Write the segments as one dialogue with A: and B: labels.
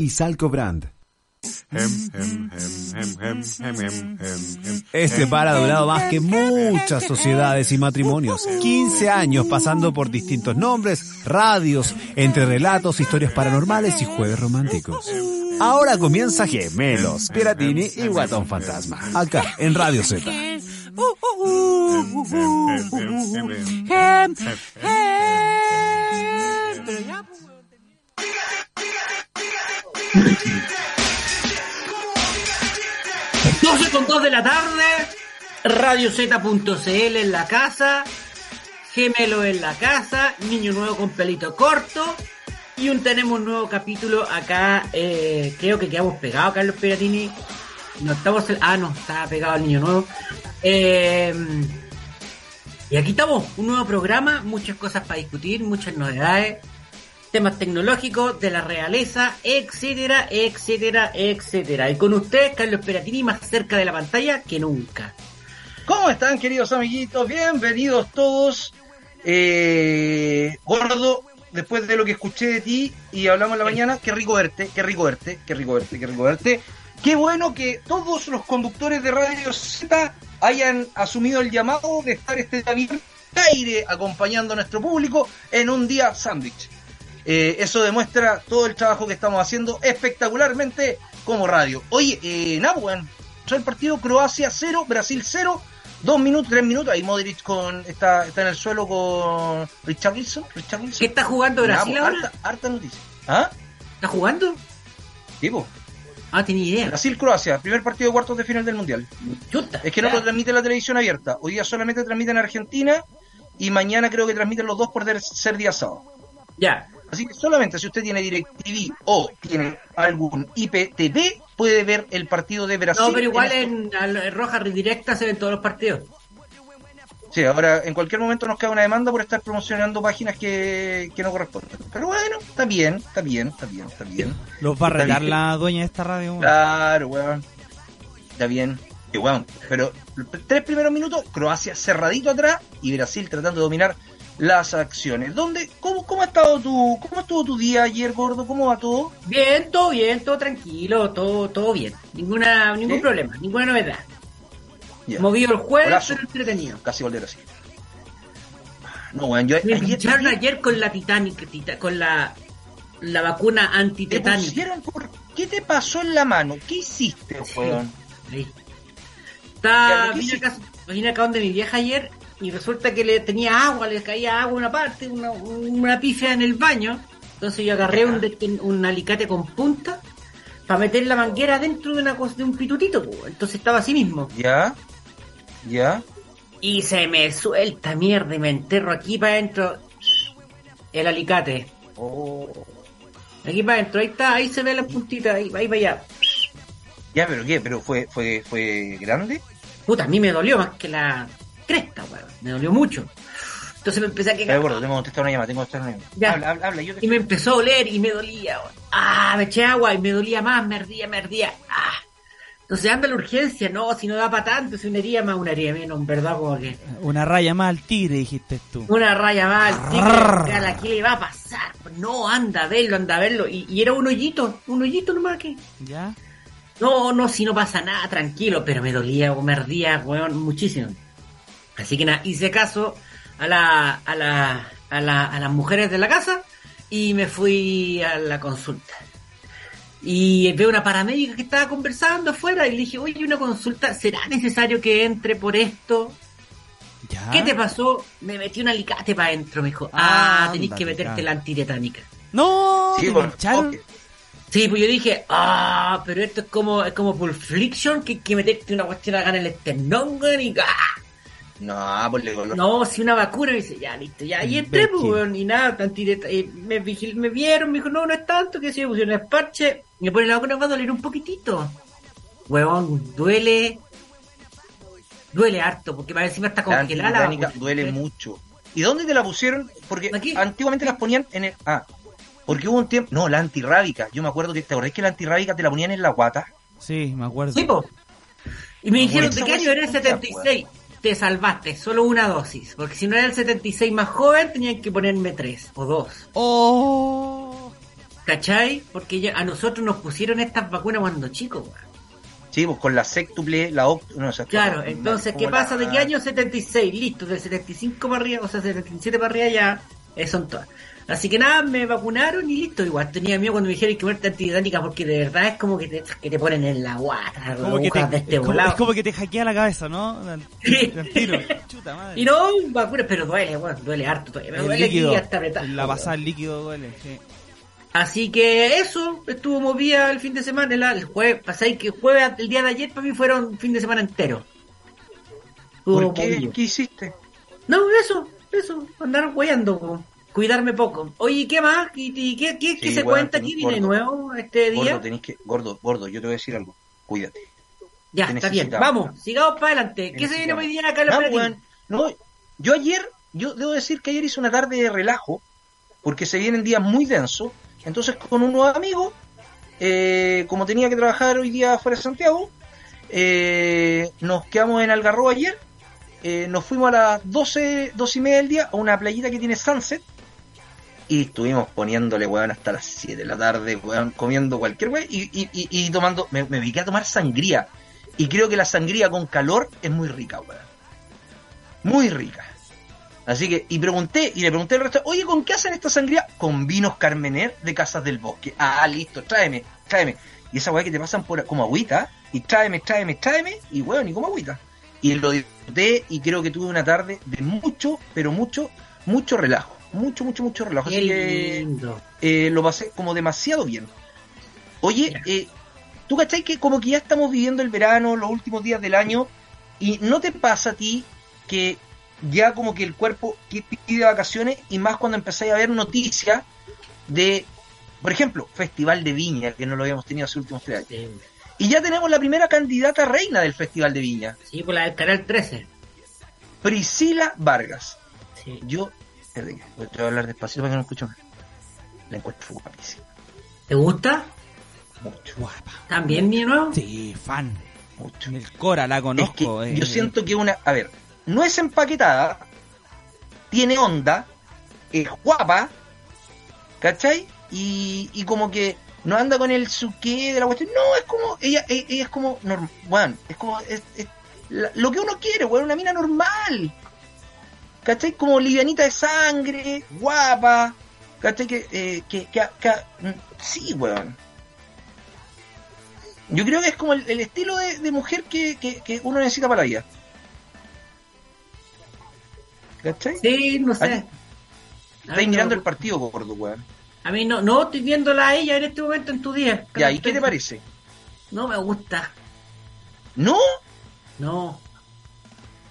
A: y Salco Brand. Este par ha durado más que muchas sociedades y matrimonios. 15 años pasando por distintos nombres, radios, entre relatos, historias paranormales y jueves románticos. Ahora comienza Gemelos, Piratini y Guatón Fantasma. Acá, en Radio Z.
B: Doce con 2 de la tarde, Radio Z.cl en la casa, Gemelo en la casa, Niño Nuevo con pelito corto. Y un tenemos un nuevo capítulo acá, eh, creo que quedamos pegados, Carlos Peratini. No estamos, ah, no, estaba pegado el Niño Nuevo. Eh, y aquí estamos, un nuevo programa, muchas cosas para discutir, muchas novedades, temas tecnológicos de la realeza, etcétera, etcétera, etcétera. Y con ustedes, Carlos Peratini, más cerca de la pantalla que nunca.
C: ¿Cómo están, queridos amiguitos? Bienvenidos todos. Eh, gordo, después de lo que escuché de ti y hablamos en la mañana, qué rico verte, qué rico verte, qué rico verte, qué rico verte. Qué bueno que todos los conductores de Radio Z hayan asumido el llamado de estar este también aire acompañando a nuestro público en un día sándwich. Eh, eso demuestra todo el trabajo que estamos haciendo espectacularmente como radio. Oye, eh, Nabuan, el partido Croacia 0, Brasil 0, 2 minutos, 3 minutos. Ahí Modric con, está, está en el suelo con Richard Wilson. Richard Wilson.
B: ¿Qué está jugando Brasil ahora?
C: harta, harta noticia. ¿Ah?
B: ¿Está jugando?
C: Tipo,
B: Ah, tenía idea.
C: Brasil-Croacia, primer partido de cuartos de final del Mundial.
B: Chuta.
C: Es que no
B: Ya.
C: lo transmite la televisión abierta. Hoy día solamente transmiten Argentina y mañana creo que transmiten los dos por ser día sábado.
B: Ya.
C: Así que solamente si usted tiene DirecTV o tiene algún IPTV, puede ver el partido de Brasil.
B: No, pero igual
C: este-
B: en, en roja directa se ven todos los partidos.
C: Sí, ahora en cualquier momento nos cae una demanda por estar promocionando páginas que, que no corresponden. Pero bueno, está bien, está bien, está bien, está bien.
D: Los va a
C: bien.
D: la dueña de esta radio.
C: Claro, weón. Está bien. Y weón, pero los tres primeros minutos, Croacia cerradito atrás y Brasil tratando de dominar las acciones. ¿Dónde, cómo, cómo ha estado tu, cómo estuvo tu día ayer, gordo? ¿Cómo va todo?
B: Bien, todo bien, todo tranquilo, todo, todo bien. Ninguna, ningún
C: ¿Sí?
B: problema, ninguna novedad.
C: Ya.
B: Movido el jueves,
C: Golazo.
B: pero entretenido.
C: Casi gol de Brasil. No, weón, yo
B: Me
C: ayer, ayer-
B: ayer con la Titanic, tita- con la, la vacuna
C: te pusieron por... ¿Qué te pasó en la mano? ¿Qué hiciste, weón? Ya,
B: Está, vine acá donde mi vieja ayer y resulta que le tenía agua, le caía agua en una parte, una, una pifia en el baño. Entonces yo agarré un, de- un alicate con punta para meter la manguera dentro de una cosa, de un pitutito. po. Entonces estaba así mismo.
C: ¿Ya? ¿Ya?
B: Y se me suelta mierda y me enterro aquí para adentro el alicate.
C: Oh.
B: Aquí para adentro, ahí está, ahí se ve la puntita, ahí, ahí para allá.
C: ¿Ya, pero qué? ¿Pero fue, fue, fue grande?
B: Puta, a mí me dolió más que la cresta, weón. Me dolió mucho. Entonces me empecé a
C: De
B: quedar.
C: acuerdo, tengo que contestar una llamada, tengo que contestar una llamada.
B: Ya.
C: Habla, habla, habla, yo te
B: Y me empezó a oler y me dolía. weón. Ah, me eché agua y me dolía más, me ardía, me ardía. Ah. Entonces anda la urgencia, no, si no da para tanto, si una herida más, una herida menos, en verdad, como que.
D: Una raya más al tigre, dijiste tú.
B: Una raya más, al tigre, a la que le va a pasar. No, anda a verlo, anda a verlo. Y, y era un hoyito, un hoyito nomás aquí.
D: ¿Ya?
B: No, no, si no pasa nada, tranquilo, pero me dolía o me ardía, weón, muchísimo. Así que nada, hice caso a la, a la, a la, a las mujeres de la casa y me fui a la consulta. Y veo una paramédica que estaba conversando afuera y le dije, oye, una consulta, ¿será necesario que entre por esto?
D: ¿Ya?
B: ¿Qué te pasó? Me metí un alicate para adentro, me dijo, ah,
D: Ah,
B: tenés que meterte la antitetánica.
D: No,
C: Sí.
B: Sí, pues yo dije, ah, pero esto es como, es como Pulp Fiction, que hay que meterte una cuestión acá en el esternón, y ah,
C: No, pues le color.
B: no, si una vacuna, me dice, ya, listo, ya, y entré, pues, weón, y nada, antideta- y me, vigil- me vieron, me dijo, no, no es tanto, que si me pusieron el parche, me pone la vacuna, va a doler un poquitito. Weón, duele, duele harto, porque para encima está
C: La
B: congelada la vacuna.
C: duele mucho. ¿Y dónde te la pusieron? Porque
B: Aquí.
C: antiguamente las ponían en el... Ah, porque hubo un tiempo... No, la antirrábica. Yo me acuerdo que... ¿Te acordás que la antirrábica te la ponían en la guata?
D: Sí, me acuerdo.
B: Sí, po. Y me dijeron, ¿de qué año era el
C: se escucha,
B: 76? Te salvaste, solo una dosis. Porque si no era el 76 más joven, tenían que ponerme tres o dos.
D: Oh.
B: ¿Cachai? Porque ya- a nosotros nos pusieron estas vacunas cuando chicos, weón.
C: Sí, pues con la sextuple, la oct... No, esas
B: Claro, entonces, ¿qué pasa?
C: la-
B: ¿De qué año 76? Listo, del 75 para arriba, o sea, 77 para arriba ya eh, son todas. Así que nada, me vacunaron y listo. Igual tenía miedo cuando me dijeron que muerte antididánica porque de verdad es como que te, que te ponen en la guata,
D: Como que te,
B: de este
D: es, como, es como que te hackea la cabeza, ¿no? Tiro. Chuta madre.
B: Y no, vacunas, pero duele, weón, duele harto. Me
D: el
B: duele
D: líquido.
B: aquí hasta apretar.
D: la pasada del líquido duele. Sí.
B: Así que eso, estuvo movida el fin de semana, el, el jueves, pasáis que el jueves, el día de ayer para mí fueron fin de semana entero. Estuvo
C: ¿Por qué?
B: movido.
C: ¿Qué hiciste?
B: No, eso, eso, andar hueando, po. Cuidarme poco. Oye, ¿qué más? ¿Y, qué, qué, qué se cuenta aquí? ¿Viene
C: gordo.
B: nuevo este día?
C: Gordo, tenés que... Gordo, gordo, yo te voy a decir algo. Cuídate.
B: ya,
C: te
B: está bien. Vamos, sigamos para adelante. ¿Qué se viene hoy día acá en la
C: Ah, weón. No, yo ayer, yo debo decir que ayer hice una tarde de relajo, porque se vienen días muy densos. Entonces, con unos amigos, eh, como tenía que trabajar hoy día fuera de Santiago, eh, nos quedamos en Algarrobo ayer. eh, nos fuimos a las 12, 12 y media del día a una playita que tiene Sunset. Y estuvimos poniéndole, weón, hasta las 7 de la tarde, weón, comiendo cualquier weón y, y, y, tomando. Me, me dediqué a tomar sangría. Y creo que la sangría con calor es muy rica, weón. Muy rica. Así que, y pregunté, y le pregunté al resto, oye, ¿con qué hacen esta sangría? Con vinos Carmener de Casas del Bosque. Ah, listo, tráeme, tráeme. Y esa weá que te pasan por como agüita, y tráeme, tráeme, tráeme, y weón, y como agüita. Y lo disfruté, y creo que tuve una tarde de mucho, pero mucho, mucho relajo. Mucho, mucho, mucho relajo. Así que eh, lo pasé como demasiado bien. Oye, eh, ¿tú cachai que como que ya estamos viviendo el verano, los últimos días del año, y no te pasa a ti que ya como que el cuerpo que pide vacaciones y más cuando empezáis a ver noticias de, por ejemplo, Festival de Viña, que no lo habíamos tenido hace últimos tres años.
B: Sí,
C: Y ya tenemos la primera candidata reina del Festival de Viña,
B: sí, por la del canal 13.
C: Priscila Vargas.
B: Sí.
C: Yo, voy a hablar despacito para que no escucho más. La encuentro guapísima.
B: ¿Te gusta?
C: Mucho,
D: Guapa.
B: ¿También, mi nuevo?
D: Sí, fan.
C: mucho.
D: El Cora la
C: Es que
D: conozco. eh.
C: yo siento que una, a ver, no es empaquetada, tiene onda, es guapa, ¿cachai? Y, y como que no anda con el suque de la cuestión, no, es como, ella, ella, ella es como, normal, bueno, es como, es, es la- lo que uno quiere, weón, una mina normal, ¿cachai? Como livianita de sangre, guapa, ¿cachai? Que, eh, que, que, que- mm, sí, weón. Yo creo que es como el, el estilo de, de mujer que, que, uno necesita para la vida. ¿Cachai?
B: Sí, no sé.
C: Estáis
B: no
C: mirando el partido, gordo, weón.
B: A mí no, no, estoy viéndola a ella en este momento en tu día.
C: Ya, ¿y qué te parece?
B: No me gusta.
C: ¿No?
B: No.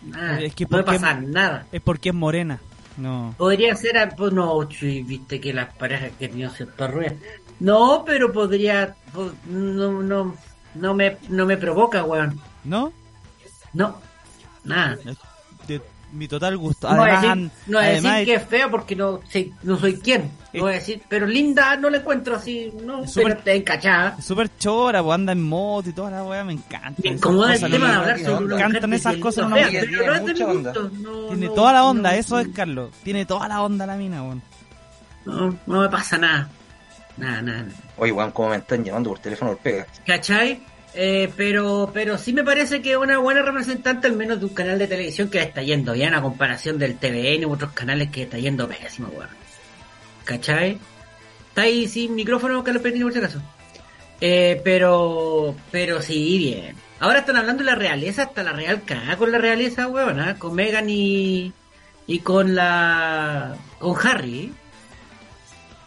B: Nada.
D: Es que
B: no pasa nada.
D: Es porque es morena. No.
B: Podría ser, a- pues no, sí, viste que las parejas que no se arruinan. No, pero podría, po- no, no, no me, no me provoca, weón.
D: ¿No?
B: No, nada.
D: Mi total gusto.
B: No voy a
D: Además,
B: decir,
D: an-
B: no voy a decir
D: además
B: que es fea porque no, sé- no soy quien. No voy a decir, pero linda no la encuentro así, no,
D: Es
B: pero está encachada.
D: súper chora, pues anda en moto y toda la weá, me encanta.
B: Me incomoda el tema de hablar sobre una
D: Me encantan esas cosas,
B: no
D: me-
C: tiene
B: no es de mi
C: mucha onda.
B: gusto, no,
D: Tiene
B: no,
D: toda la onda,
B: no,
D: eso es Carlos. Tiene toda la onda la mina, weón.
B: No, no me pasa nada. Nada, nada. nada.
C: Oye, weón, ¿cómo me están llamando por teléfono por pega?
B: ¿Cachai? Eh, pero, pero sí me parece que es una buena representante al menos de un canal de televisión que está yendo bien a comparación del TVN u otros canales que está yendo pésimo, weón. ¿Cachai? Está ahí sin micrófono, Carlos Petini, por si acaso. Eh, pero, pero sí, bien. Ahora están hablando de la realeza, hasta la real cagada con la realeza, weón, ¿ah? con Megan y, y con la, con Harry.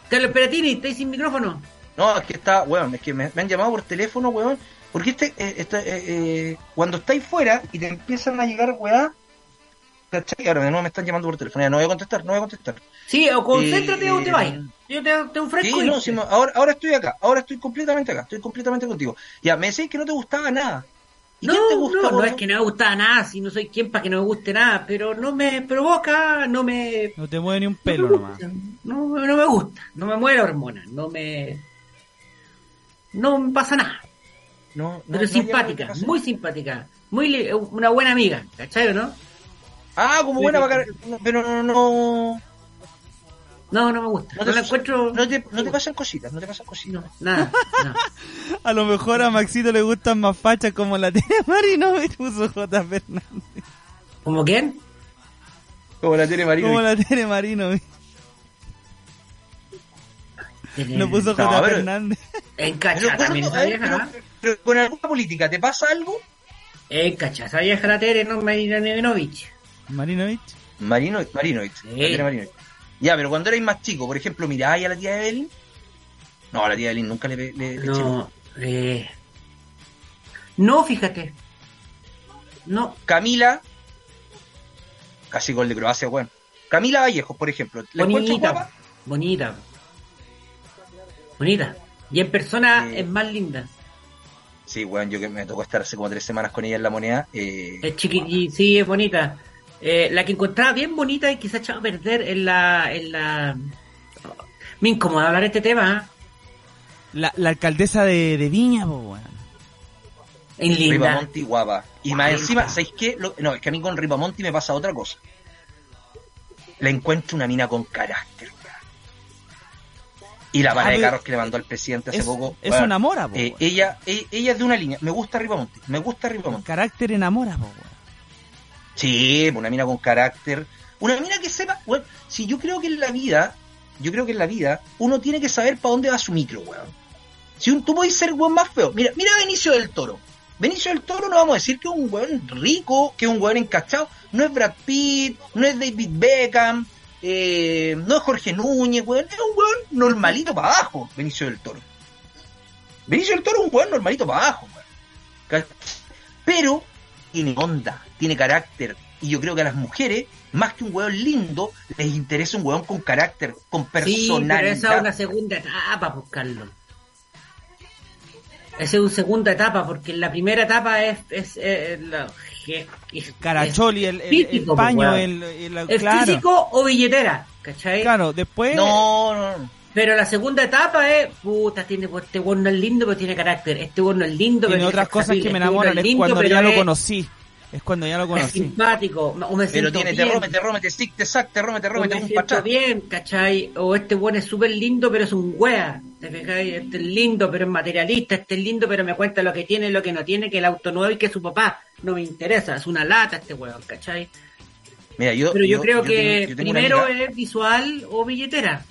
B: Carlos Peratini, estáis sin micrófono.
C: No, es que está, weón, es que me, me han llamado por teléfono, weón. Porque este, eh, este, eh, eh, cuando estáis fuera y te empiezan a llegar, weá, ¿cachai? Ahora de nuevo me están llamando por teléfono, ya no voy a contestar, no voy a contestar.
B: Sí, o concéntrate
C: Eh,
B: o te vayas. Yo te, te ofrezco.
C: Sí, no, sí, no, ahora, ahora estoy acá, ahora estoy completamente acá, estoy completamente contigo. Ya, me decís que no te gustaba nada. ¿Y
B: no,
C: qué te gusta,
B: no, no es que no me gusta nada, si no soy quien para que no me guste nada, pero no me provoca, no me...
D: No te mueve ni un
B: no
D: pelo
B: me
D: nomás.
B: No, no me gusta, no me mueve la hormona, no me... No me pasa nada,
C: No, no,
B: pero
C: no,
B: simpática, muy simpática, muy una buena amiga, ¿cachai o no?
C: Ah, como buena pero no, no,
B: No, no me gusta.
C: No
B: No,
C: te,
B: la encuentro.
C: no te, no te pasan cositas, no te pasan cositas.
B: No, nada. no.
D: A lo mejor a Maxito le gustan más fachas como la tiene Marino y puso J. Fernández.
B: ¿Como quién?
C: Como la tiene Marino.
D: Como la tiene Marino. No puso
C: No,
D: J. Fernández.
B: En
C: Pero,
B: cacha también vieja,
C: pero- con alguna política, ¿te pasa algo?
B: En cacha, esa vieja la Tere, no Marina Nevenovich.
D: Marinovich.
C: Marino, Marinovich. Tiene Marinovich. Ya, pero cuando erais más chico, por ejemplo, miráis a la tía Evelyn. No, a la tía Evelyn nunca le, le, le eché ojo.
B: No, eh... No, fíjate. No,
C: Camila, casi gol de Croacia, bueno. Camila Vallejos, por ejemplo, ¿la
B: bonita.
C: guapa?
B: Bonita. Bonita. Y en persona es más linda.
C: Sí, weón, yo que me tocó estar hace como tres semanas con ella en la moneda. Eh,
B: Es chiqui, sí, es bonita. Eh, la que encontraba bien bonita y quizá echaba a perder en la, en la... Me incomoda hablar de este tema, ¿eh?
D: La, la alcaldesa de, de Viña, po, weón.
B: En linda.
C: Ripamonti guapa. Y más encima, ¿sabéis qué? Lo- no, es que a mí con Ripamonti me pasa otra cosa. La encuentro una mina con carácter. Y la
D: Ah,
C: de carros que le mandó al presidente hace
D: Es,
C: poco.
D: es
C: weón,
D: una mora, po,
C: eh, ella, e- ella es de una línea. Me gusta Ripamonti. Me gusta
D: El
C: Ripamonti.
D: carácter enamora, po.
C: Sí, una mina con carácter. Una mina que sepa, weón, si yo creo que en la vida, yo creo que en la vida, uno tiene que saber para dónde va su micro, weón. Si un, tú podés ser weón más feo. Mira, mira a Benicio del Toro. Benicio del Toro no vamos a decir que es un weón rico, que es un weón encachado. No es Brad Pitt, no es David Beckham, eh, no es Jorge Núñez, weón. Es un weón normalito para abajo, Benicio del Toro. Benicio del Toro es un weón normalito para abajo. Pero tiene onda, tiene carácter. Y yo creo que a las mujeres, más que un weón lindo, les interesa un weón con carácter, con
B: Sí, pero
C: personalidad.
B: esa es una segunda etapa, buscarlo. Esa es una segunda etapa, porque en la primera etapa es... es, la- es- es-
D: Caracholi, el, el, el
B: físico, po,
D: paño, el, el-
B: es- ¿Es
D: claro.
B: físico o billetera? ¿Cachai?
D: Claro, después...
C: No, no, no.
B: Pero la segunda etapa es, puta, tiene, pues, este weón no es lindo, pero tiene carácter. Este weón no es lindo,
D: Tiene
B: pero
D: otras
B: es
D: cosas que me
B: Este
D: enamoran, es
B: lindo,
D: cuando ya lo
B: es-
D: conocí. Es cuando ya lo
B: Es
D: conocí.
B: simpático, o me
C: Pero
B: siento
C: tiene
B: bien,
C: te te te stick, te sac, te rome, te un pachá.
B: bien, ¿cachai? O este weón es súper lindo, pero es un wea. ¿Te fijáis? Este es lindo, pero es materialista. Este es lindo, pero me cuenta lo que tiene y lo que no tiene, que el auto nuevo y que su papá. No me interesa, es una lata este weón, ¿cachai?
C: Mira, yo,
B: Pero yo, creo que
C: tengo- yo tengo una
B: primero
C: amiga-
B: es visual o billetera.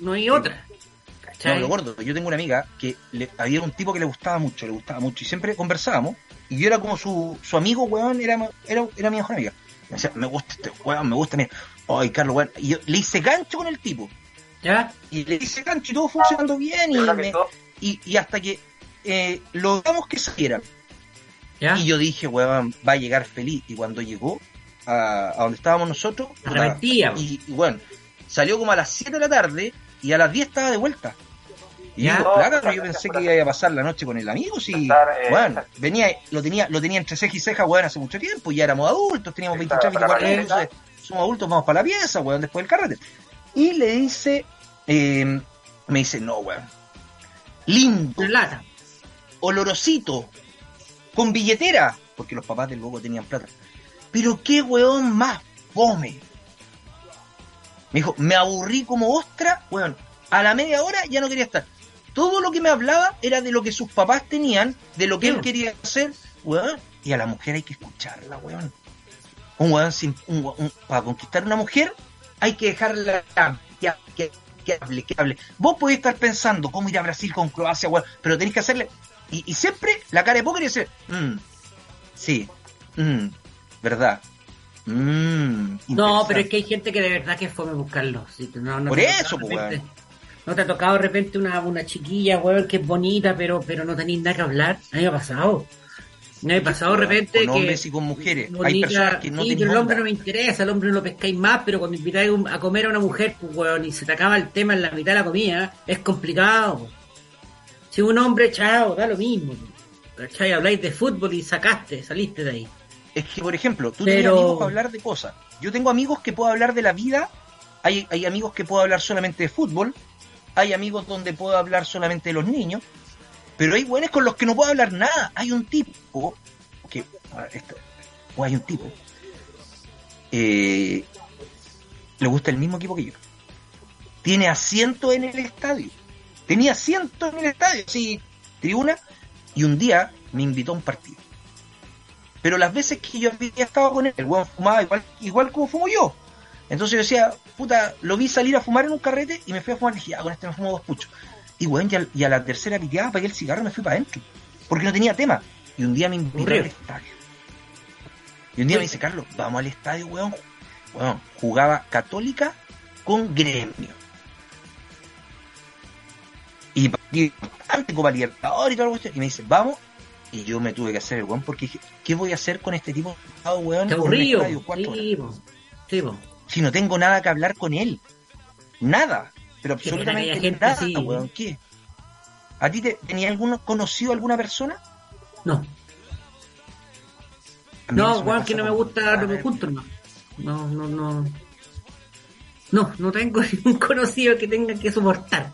B: No hay otra.
C: No,
B: ¿Cachai?
C: lo gordo. Yo tengo una amiga que le, había un tipo que le gustaba mucho, le gustaba mucho, y siempre conversábamos, y yo era como su, su amigo, weón, era, era, era mi mejor amiga. Me decía, me gusta este weón, me gusta, mira, ay, Carlos, weón. Y yo le hice gancho con el tipo,
B: ¿Ya?
C: y le hice gancho y todo funcionando bien, y, me- y, y hasta que eh, logramos que saliera.
B: ¿Ya?
C: Y yo dije, weón, va a llegar feliz. Y cuando llegó a, a donde estábamos nosotros, puta, y, y bueno, salió como a las 7 de la tarde y a las 10 estaba de vuelta. Y
B: Ya.
C: digo, pero yo pensé que iba a pasar la noche con el amigo, sí. Bueno, venía, lo tenía, lo tenía entre ceja y ceja, weón, hace mucho tiempo, ya éramos adultos, teníamos 23, 24 años, entonces somos adultos, vamos para la pieza, weón, después del carrete. Y le dice, eh, me dice, no, weón, lindo,
B: Una lata.
C: olorosito, con billetera, porque los papás del loco tenían plata. Pero qué weón más fome. Me dijo, me aburrí como ostra, weón. A la media hora ya no quería estar. Todo lo que me hablaba era de lo que sus papás tenían, de lo que él quería hacer, weón. Y a la mujer hay que escucharla, weón. Un weón sin, un, un- para conquistar una mujer hay que dejarla que, que, que hable, que hable. Vos podés estar pensando cómo ir a Brasil con Croacia, weón, pero tenés que hacerle. Y, y siempre la cara de póker y decir, "Mm, sí, mm, verdad. Mm,
B: No, pero es
C: interesante".
B: que hay gente que de verdad que es fome buscarlo. Sí, no, no
C: Por eso, pues,
B: No te ha tocado de repente una, una chiquilla, weón, que es bonita, pero, pero no tenéis nada que hablar. A mí me ha pasado. Me ha pasado de repente
C: con
B: que...
C: hombres y con mujeres. Hay
B: bonita-
C: personas que no
B: sí, pero el hombre no me interesa, el hombre no lo pescáis más, pero cuando invitáis a comer a una mujer, pues, weón, y se te acaba el tema en la mitad de la comida, es complicado. Si un hombre, chao, da lo mismo. ¿Cachai? Habláis de fútbol y sacaste, saliste de ahí.
C: Es que, por ejemplo, tú
B: Pero-
C: tienes amigos para hablar de cosas. Yo tengo amigos que puedo hablar de la vida. Hay, hay amigos que puedo hablar solamente de fútbol. Hay amigos donde puedo hablar solamente de los niños. Pero hay buenos con los que no puedo hablar nada. Hay un tipo que. O hay un tipo. eh, le gusta el mismo equipo que yo. tiene asiento en el estadio. Tenía asiento en el estadio, sí, tribuna, y un día me invitó a un partido. Pero las veces que yo había estado con él, el weón fumaba igual, igual como fumo yo. Entonces yo decía, puta, lo vi salir a fumar en un carrete y me fui a fumar y dije, ah, con este me fumo dos puchos. Y weón, y a, y a la tercera piteada pagué el cigarro y me fui para adentro. Porque no tenía tema. Y un día me invitó al estadio. Y un día me dice, Carlos, vamos al estadio, weón. Weón, jugaba Católica con Gremio. Y partido importante, Copa Libertadores y toda la cuestión. Y me dice, vamos. Y yo me tuve que hacer el weón porque dije, ¿qué voy a hacer con este tipo de estado, weón?
B: Aburrido. Sí. Sí.
C: Si no tengo nada que hablar con él. Nada. Pero absolutamente
B: gente
C: nada,
B: así.
C: weón. ¿Qué? ¿A ti te, tenía alguno conocido alguna persona?
B: No. No, weón, que no me gusta, no me junto, no. No, no, no. No, no tengo ningún conocido que tenga que soportar.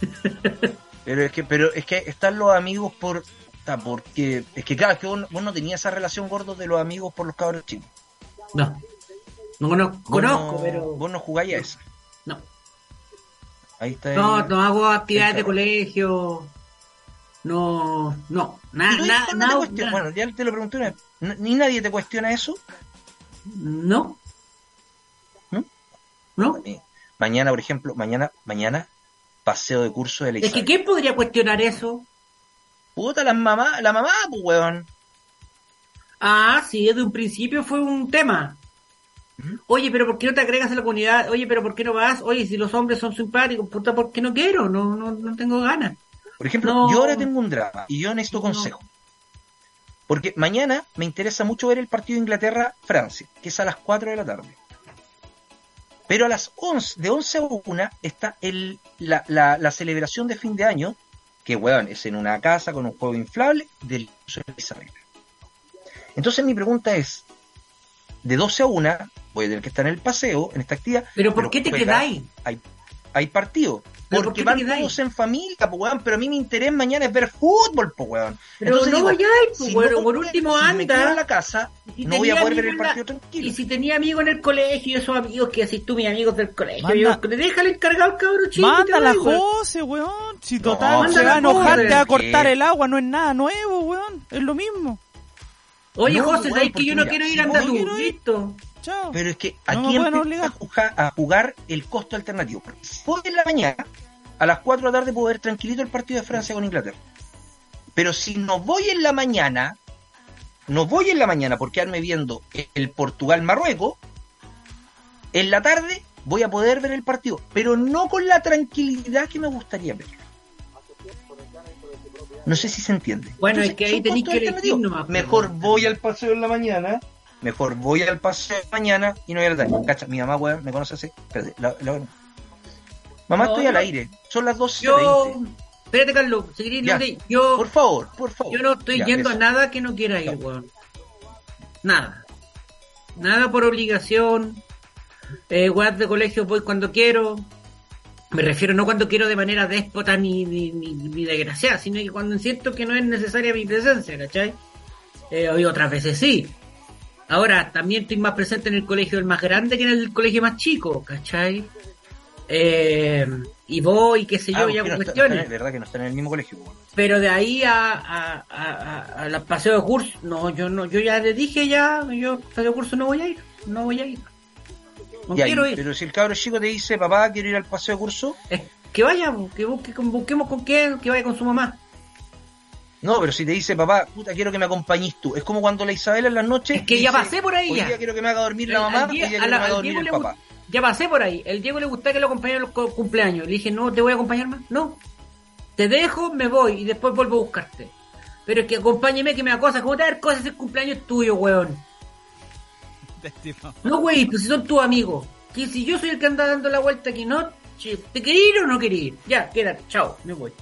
C: Pero es que, pero es que están los amigos por, ta, porque, es que claro, es que vos, no- vos no tenías esa relación gordo de los amigos por los cabros chicos.
B: No. No conozco,
C: Vos
B: conozco
C: no-
B: pero.
C: Vos no jugáis a eso.
B: No.
C: Ahí está.
B: No,
C: el-
B: no hago actividades de colegio. No, no.
C: ¿Y
B: Nada, nada,
C: no? Bueno, ya te lo pregunté Ni nadie te cuestiona eso.
B: No. ¿No?
C: Mañana, por ejemplo, mañana, mañana, paseo de curso de la
B: Es que. ¿quién podría cuestionar eso?
C: Puta, la mamá, la mamá, pues, weón.
B: Ah, sí, desde un principio fue un tema. Oye, pero ¿por qué no te agregas a la comunidad? Oye, pero ¿por qué no vas? Oye, si los hombres son simpáticos, puta, ¿por qué no quiero? No, no, no tengo ganas.
C: Por ejemplo,
B: No.
C: yo ahora tengo un drama y yo necesito
B: No.
C: consejo. Porque mañana me interesa mucho ver el partido de Inglaterra-Francia, que es a las 4 de la tarde. Pero a las 11, de 11 a 1 está el, la, la, la celebración de fin de año, que weón, es en una casa con un juego inflable del Isabel. Entonces mi pregunta es, de 12 a 1 voy a tener que estar en el paseo, en esta actividad,
B: Pero ¿por qué te
C: juega-
B: quedáis?
C: hay, hay partido.
B: ¿Pero por
C: Porque
B: te
C: van todos en familia, pues weón, pero a mí mi interés mañana es ver fútbol, pues weón.
B: Pero
C: Entonces
B: no
C: digo,
B: vayáis, pues,
C: si
B: bueno,
C: no-
B: por último
C: si me quedo
B: anda.
C: en la casa, no voy a poder ver el
B: la-
C: partido tranquilo.
B: Y si tenía amigos en el colegio y esos amigos que así tú, mis amigos del colegio,
D: Manda-
B: yo, déjale encargado cabrón chico.
D: Manda
B: te
D: la
B: doy, weón.
D: Weón. Si
C: No,
D: total
B: manda
D: se va a enojar, te va a cortar el agua, no es nada nuevo, weón. Es lo mismo.
B: Oye,
C: No,
B: José,
C: weón,
B: ¿sabes que yo no quiero ir
C: si
B: anda
C: voy-
B: tú?
D: quiero ir.
B: Listo.
D: Chao.
C: Pero es que
D: No
C: aquí empieza a jugar, a jugar el costo alternativo. Porque si voy en la mañana, a las 4 de la tarde puedo ver tranquilito el partido de Francia con Inglaterra. Pero si no voy en la mañana, no voy en la mañana por quedarme viendo el Portugal-Marruecos, en la tarde voy a poder ver el partido, pero no con la tranquilidad que me gustaría ver. No sé si se entiende.
B: Bueno, es que ahí tenéis que elegir nomás,
C: Mejor
B: pues.
C: voy al paseo en la mañana, mejor voy al paseo mañana y no voy a la tarde. Cacha, mi mamá, weón, me conoce así. Espérate, la- la- Mamá,
B: No,
C: estoy al aire. Son las 12.20.
B: Yo, espérate, Carlos, seguiré
C: Ya.
B: yo,
C: Por favor, por favor.
B: yo no estoy
C: Ya,
B: yendo
C: eso.
B: a nada que no quiera ir, weón. Nada. Nada por obligación. Eh, weas de colegio voy cuando quiero. Me refiero no cuando quiero de manera déspota ni, ni, ni, ni desgraciada, sino que cuando siento que no es necesaria mi presencia, ¿cachai? Eh, y otras veces sí. Ahora, también estoy más presente en el colegio del más grande que en el colegio más chico, ¿cachai? Eh, y voy, qué sé yo,
C: Ah,
B: ya
C: no está-
B: cuestiones.
C: Es verdad que no están en el mismo colegio.
B: Pero de ahí a, a, a, a, a la paseo de curso, no, yo no, yo ya le dije ya, yo paseo de curso no voy a ir, no voy a ir. No quiero ir.
C: Pero si el cabro chico te dice, papá, quiero ir al paseo de curso.
B: Que vaya, que busque, busquemos con quién, que vaya con su mamá.
C: No, pero si te dice, papá, puta, quiero que me acompañes tú. Es como cuando la Isabela en las noches.
B: Es que ya
C: dice,
B: pasé por ahí
C: Hoy
B: ya.
C: día quiero que me haga dormir la
B: Al-
C: mamá,
B: al
C: hoy día
B: a
C: quiero que
B: la-
C: me haga dormir
B: Diego
C: el
B: le
C: papá.
B: gust- Ya pasé por ahí. El Diego le gustaba que lo acompañara en los cumpleaños. Le dije, no, te voy a acompañar más. No. Te dejo, me voy y después vuelvo a buscarte. Pero es que acompáñeme que me da cosas. ¿Cómo te va a dar cosas el cumpleaños tuyo, weón? No, güey, pues si son tus amigos. Que si yo soy el que anda dando la vuelta aquí, no, ¿te querés ir o no querés ir? Ya, quédate, chao, me voy.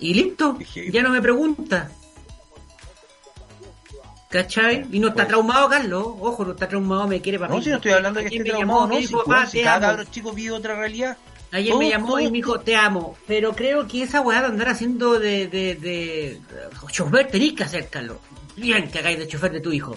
B: Y listo, ya no me pregunta. ¿Cachai? Y no está
C: Pues-
B: traumado, Carlos. Ojo, no está traumado, me quiere para
C: No, si no estoy hablando de que esté
B: me
C: traumado,
B: llamó,
C: no. Si,
B: dijo, papá,
C: si
B: te
C: cada cabro chico vive otra realidad.
B: Ayer
C: Todo-
B: me llamó y
C: todo-
B: me dijo, te amo. Pero creo que esa weá de andar haciendo de, de, de, chofer tenés que hacer, Carlos. Bien que hagáis de chofer de tu hijo.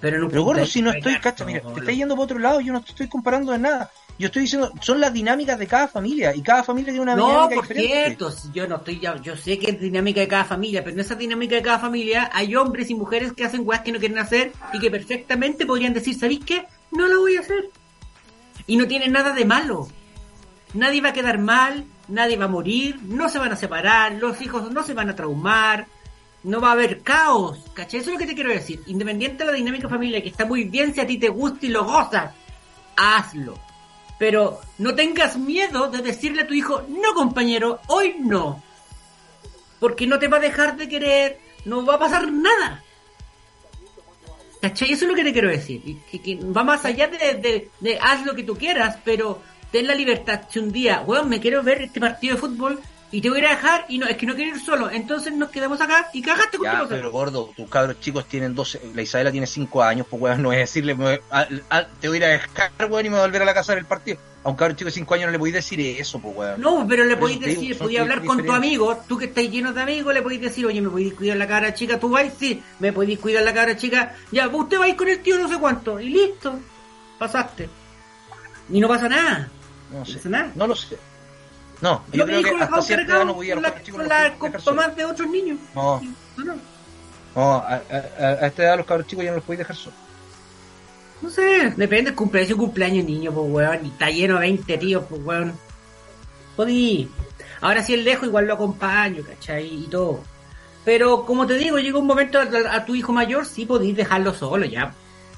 B: Pero no
C: Pero gordo, si no estoy, cacha, mira, te estás yendo para otro lado, yo no te estoy comparando de nada. Yo estoy diciendo, son las dinámicas de cada familia y cada familia tiene una
B: No,
C: dinámica
B: por
C: diferente.
B: cierto, yo no estoy ya, yo sé que es dinámica de cada familia, pero en esa dinámica de cada familia hay hombres y mujeres que hacen weas que no quieren hacer y que perfectamente podrían decir, ¿sabéis qué? No lo voy a hacer. Y no tiene nada de malo. Nadie va a quedar mal, nadie va a morir, no se van a separar, los hijos no se van a traumar, no va a haber caos, ¿cachai? Eso es lo que te quiero decir. Independiente de la dinámica familiar, que está muy bien si a ti te gusta y lo gozas, hazlo. Pero no tengas miedo de decirle a tu hijo, no compañero, hoy no. Porque no te va a dejar de querer, no va a pasar nada. ¿Cachai? Eso es lo que te quiero decir. Que, que va más allá de, de- de haz lo que tú quieras, pero ten la libertad. Si un día, weón, me quiero ver este partido de fútbol y te voy a ir a dejar y no, es que no quiero ir solo. Entonces nos quedamos acá y cagaste con tu
C: Ya,
B: cosa.
C: pero gordo, tus cabros chicos tienen 12, la Isabela tiene 5 años, pues weón, no es decirle, me a- a- te voy a ir a dejar, weón, y me voy a volver a la casa del partido. A un cabro chico de 5 años no le podéis decir eso, pues weón.
B: No, pero le podéis decir, podéis hablar con tu amigo, tú que estás lleno de amigos, le podéis decir, oye, me podéis cuidar la cara chica, tú vais, sí, me podéis cuidar la cara chica, ya, pues usted va a ir con el tío no sé cuánto, y listo, pasaste. Y no pasa nada,
C: No
B: no
C: sé,
B: pasa nada.
C: no lo sé. No,
B: Yo
C: creo que hasta cierta edad no podía
B: con
C: los cabros
B: con la
C: podían
B: con de otros niños.
C: No,
B: No, no.
C: a, a- a- a esta edad los cabros chicos ya no los podéis dejar solos.
B: No sé, depende, cumpleaños cumpleaños niño, pues weón, y está lleno de 20 tíos, pues weón. Podí. Ahora si el lejos igual lo acompaño, ¿cachai? Y todo. Pero como te digo, llega un momento a, a tu hijo mayor, sí podís dejarlo solo ya.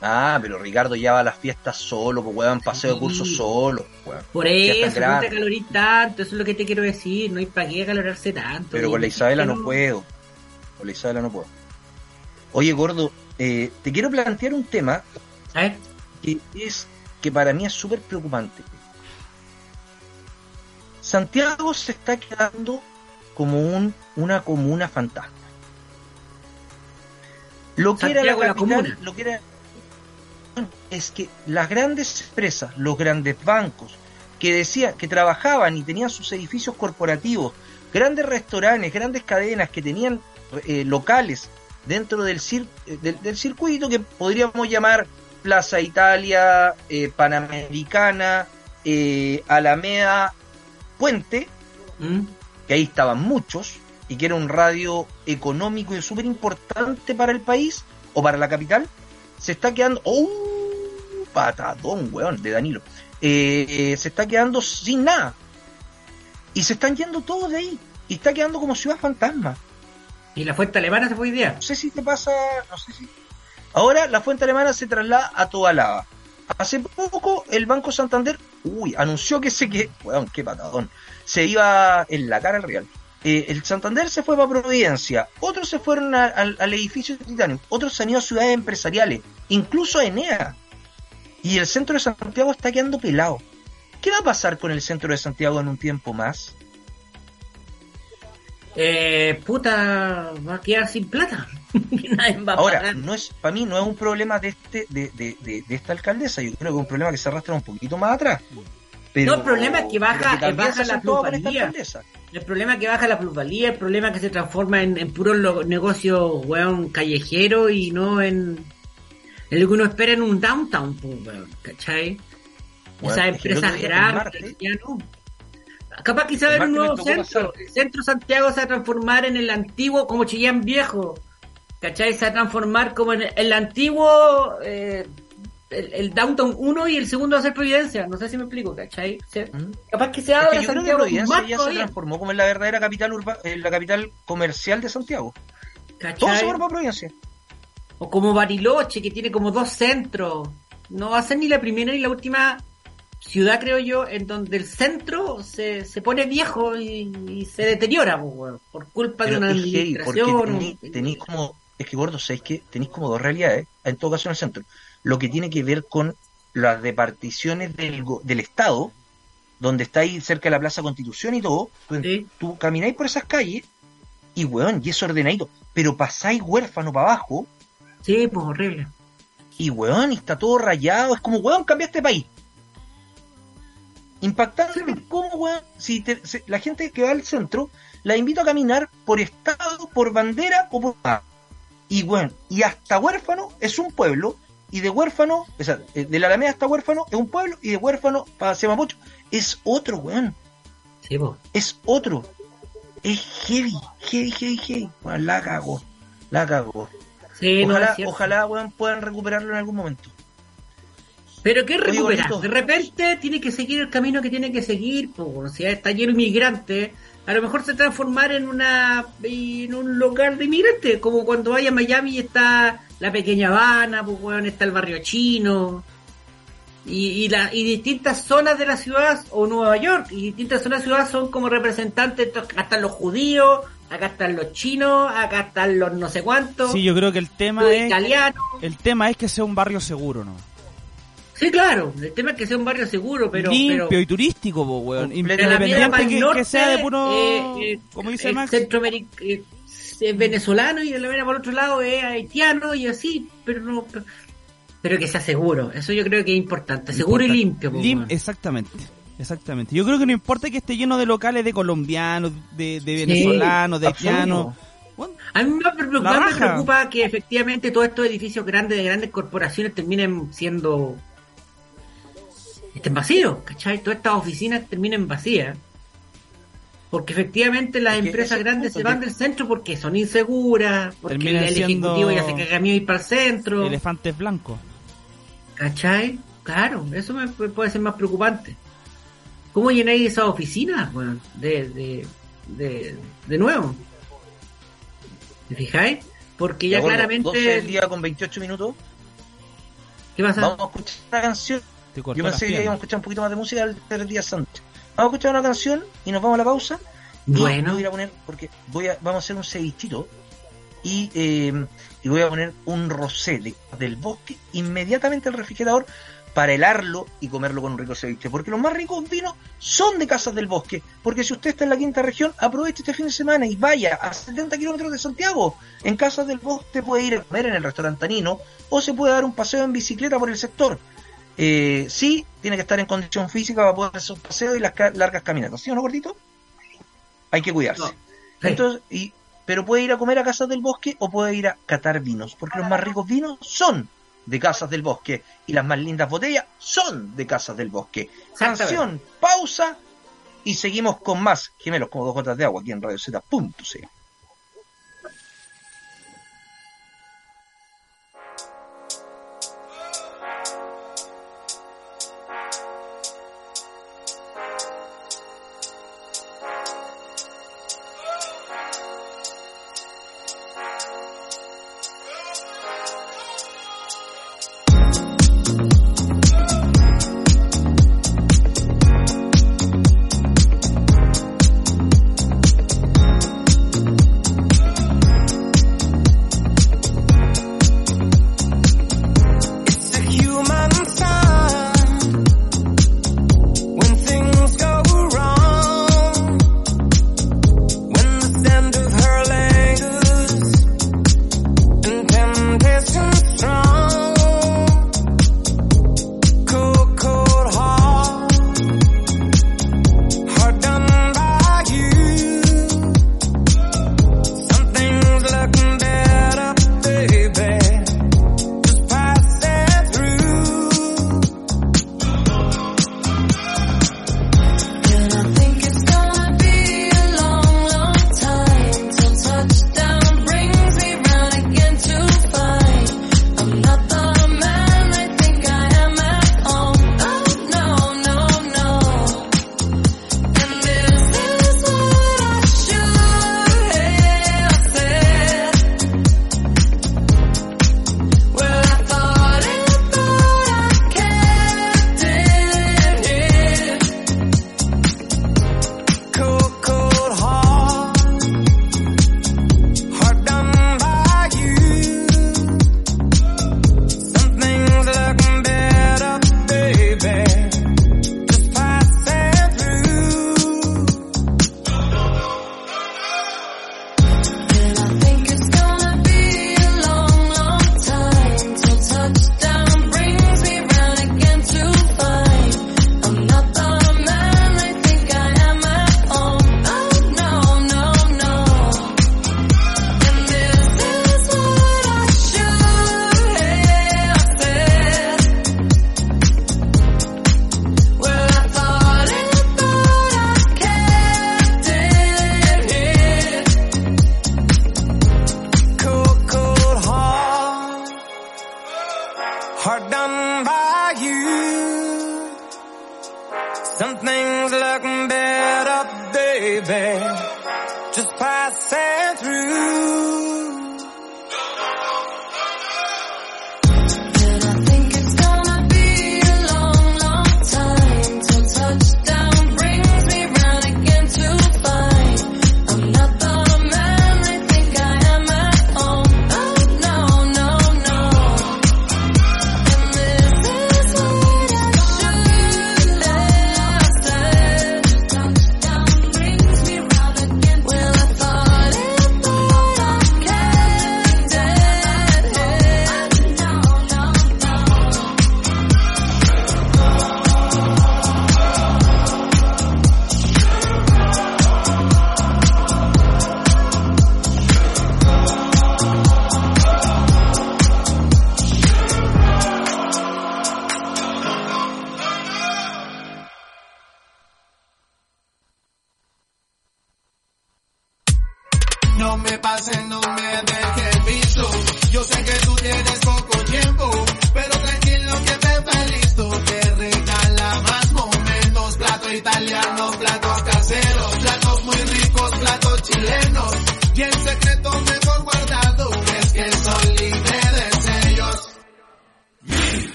C: Ah, pero Ricardo ya va a las fiestas solo, pues weón, paseo de curso solo, weón.
B: Por eso, no te acalorís tanto, eso es lo que te quiero decir, no hay para qué acalorarse tanto.
C: Pero con la Isabela no puedo. Con la Isabela no puedo. Oye, gordo, eh, te quiero plantear un tema
B: A ver,
C: que es que para mí es súper preocupante. Santiago se está quedando como un, una comuna fantasma. Lo que era la
B: la comuna.
C: lo que era es que las grandes empresas, los grandes bancos, que decían que trabajaban y tenían sus edificios corporativos, grandes restaurantes, grandes cadenas que tenían eh, locales dentro del, cir- eh, del, del circuito que podríamos llamar Plaza Italia, eh, Panamericana, eh, Alameda, Puente,
B: ¿Mm?
C: que ahí estaban muchos, y que era un radio económico y súper importante para el país o para la capital, se está quedando. ¡Oh! Patadón, weón, de Danilo. Eh, eh, se está quedando sin nada. Y se están yendo todos de ahí. Y está quedando como ciudad fantasma.
B: y la fuente alemana se fue día.
C: No sé si te pasa. No sé si. Ahora la fuente alemana se traslada a Tobalaba. Hace poco el Banco Santander, uy, anunció que se que, weón, qué patadón, se iba en la cara al Real. Eh, el Santander se fue para Providencia, otros se fueron a- al, al edificio Titanium, otros se han ido a ciudades empresariales, incluso a Enea. Y el centro de Santiago está quedando pelado. ¿Qué va a pasar con el centro de Santiago en un tiempo más?
B: Eh, puta, va a quedar sin plata. Nadie va a
C: Ahora,
B: pagar.
C: no es, para mí no es un problema de este, de, de, de, de esta alcaldesa, yo creo que es un problema que se arrastra un poquito más atrás. Pero,
B: No, el problema es que baja-
C: también
B: baja
C: se
B: la
C: acentuó
B: El problema es que baja la plusvalía, el problema es que se transforma en, en puros lo- negocios, weón, callejero y no en, en lo que uno espera en un downtown, pues, weón, ¿cachai?
C: Bueno,
B: Esas empresas grandes, ya no. Capaz ver
C: el
B: un nuevo centro.
C: pasar.
B: El centro Santiago se va a transformar en el antiguo, como Chillán Viejo. ¿Cachai? Se va a transformar como en el, el antiguo, eh, el, el Downtown 1 y el segundo va a ser Providencia. No sé si me explico, ¿cachai?
C: ¿Mm?
B: Capaz que se
C: Es
B: abra
C: creo que
B: Santiago
C: Providencia ya se transformó como en la verdadera capital urba, en la capital comercial de Santiago.
B: ¿cachai?
C: Todo se para Providencia.
B: O como Bariloche, que tiene como dos centros. No va a ser ni la primera ni la última ciudad, creo yo, en donde el centro se, se pone viejo y, y se deteriora, por culpa de
C: Pero
B: una
C: es heavy, porque
B: administración.
C: tenéis como, es que gordo, sabéis que tenéis como dos realidades, en todo caso en el centro. Lo que tiene que ver con las departiciones del, del Estado, donde está ahí cerca de la Plaza Constitución y todo, tú,
B: Sí.
C: tú camináis por esas calles y weón, y es ordenadito, pero pasáis huérfano para abajo
B: Sí, pues horrible.
C: y weón, y está todo rayado, es como weón, cambiaste de país. Impactante como weón, si te- se- la gente que va al centro, la invito a caminar por estado, por bandera o por... Y weón, y hasta huérfano es un pueblo y de huérfano, o sea, eh, de la Alameda hasta huérfano es un pueblo y de huérfano para Mapocho es otro, weón.
B: Sí, po.
C: Es otro. Es heavy, heavy, heavy, heavy. Weón, la cagó. La cagó.
B: Sí, no,
C: ojalá,
B: cierto.
C: ojalá, weón, puedan recuperarlo en algún momento.
B: Pero ¿qué recuperar? De repente tiene que seguir el camino que tiene que seguir, pues, si está lleno de inmigrantes, a lo mejor se transformar en una en un local de inmigrantes, como cuando vaya a Miami y está la pequeña Habana, pues weón, está el barrio chino, y, y, la, y distintas zonas de la ciudad, o Nueva York, y distintas zonas de la ciudad son como representantes, entonces, acá están los judíos, acá están los chinos, acá están los no sé cuántos,
D: Sí, yo creo que el tema
B: los
D: es
B: italianos.
D: el tema es que sea un barrio seguro, ¿no?
B: Sí, claro, el tema es que sea un barrio seguro, pero...
D: Limpio
B: pero...
D: y turístico, po, weón. Independiente que,
B: norte,
D: que sea de puro,
B: eh, eh,
D: como dice
B: el
D: Max,
B: centroameric- es venezolano y de la por otro lado es haitiano y así, pero no, pero, pero que sea seguro, eso yo creo que es importante, seguro y limpio.
D: Lim- exactamente. Exactamente. Yo creo que no importa que esté lleno de locales de colombianos, de, de venezolanos, de haitianos. Bueno,
B: A mí me preocupa, me preocupa que efectivamente todos estos edificios grandes de grandes corporaciones terminen siendo estén vacíos, ¿cachai? Todas estas oficinas terminen vacías. Porque efectivamente las empresas grandes
C: punto
B: se
C: que-
B: van del centro porque son inseguras, porque el,
D: Terminan
B: el
D: siendo
B: ejecutivo ya se caga miedo ir para el centro.
D: elefantes blancos.
B: ¿Cachai? Claro, eso me pu- puede ser más preocupante. ¿Cómo llenáis esas oficinas, weón? De, de, de, de nuevo. ¿Te fijáis? Porque ya
C: acuerdo,
B: claramente...
C: 12 del día con 28 minutos.
B: ¿Qué pasa?
C: Vamos a escuchar una canción. Yo pensé que íbamos a escuchar un poquito más de música el tercer día santo. Vamos a escuchar una canción y nos vamos a la pausa. Y
B: Bueno.
C: voy a poner, porque voy a, vamos a hacer un cevichito y, eh, y voy a poner un rosé de- del bosque inmediatamente al refrigerador para helarlo y comerlo con un rico ceviche. Porque los más ricos vinos son de Casas del Bosque. Porque si usted está en la quinta región, aproveche este fin de semana y vaya a 70 kilómetros de Santiago. En Casas del Bosque puede ir a comer en el restaurante Tanino o se puede dar un paseo en bicicleta por el sector. Eh, sí, tiene que estar en condición física para poder hacer un paseo y las ca- largas caminatas. ¿Sí o no, gordito? Hay que cuidarse.
B: No. Sí.
C: Entonces, y, pero puede ir a comer a Casas del Bosque o puede ir a catar vinos, porque los más ricos vinos son de Casas del Bosque y las más lindas botellas son de Casas del Bosque. Canción, pausa y seguimos con más gemelos como dos gotas de agua aquí en Radio Z.c.
E: Thank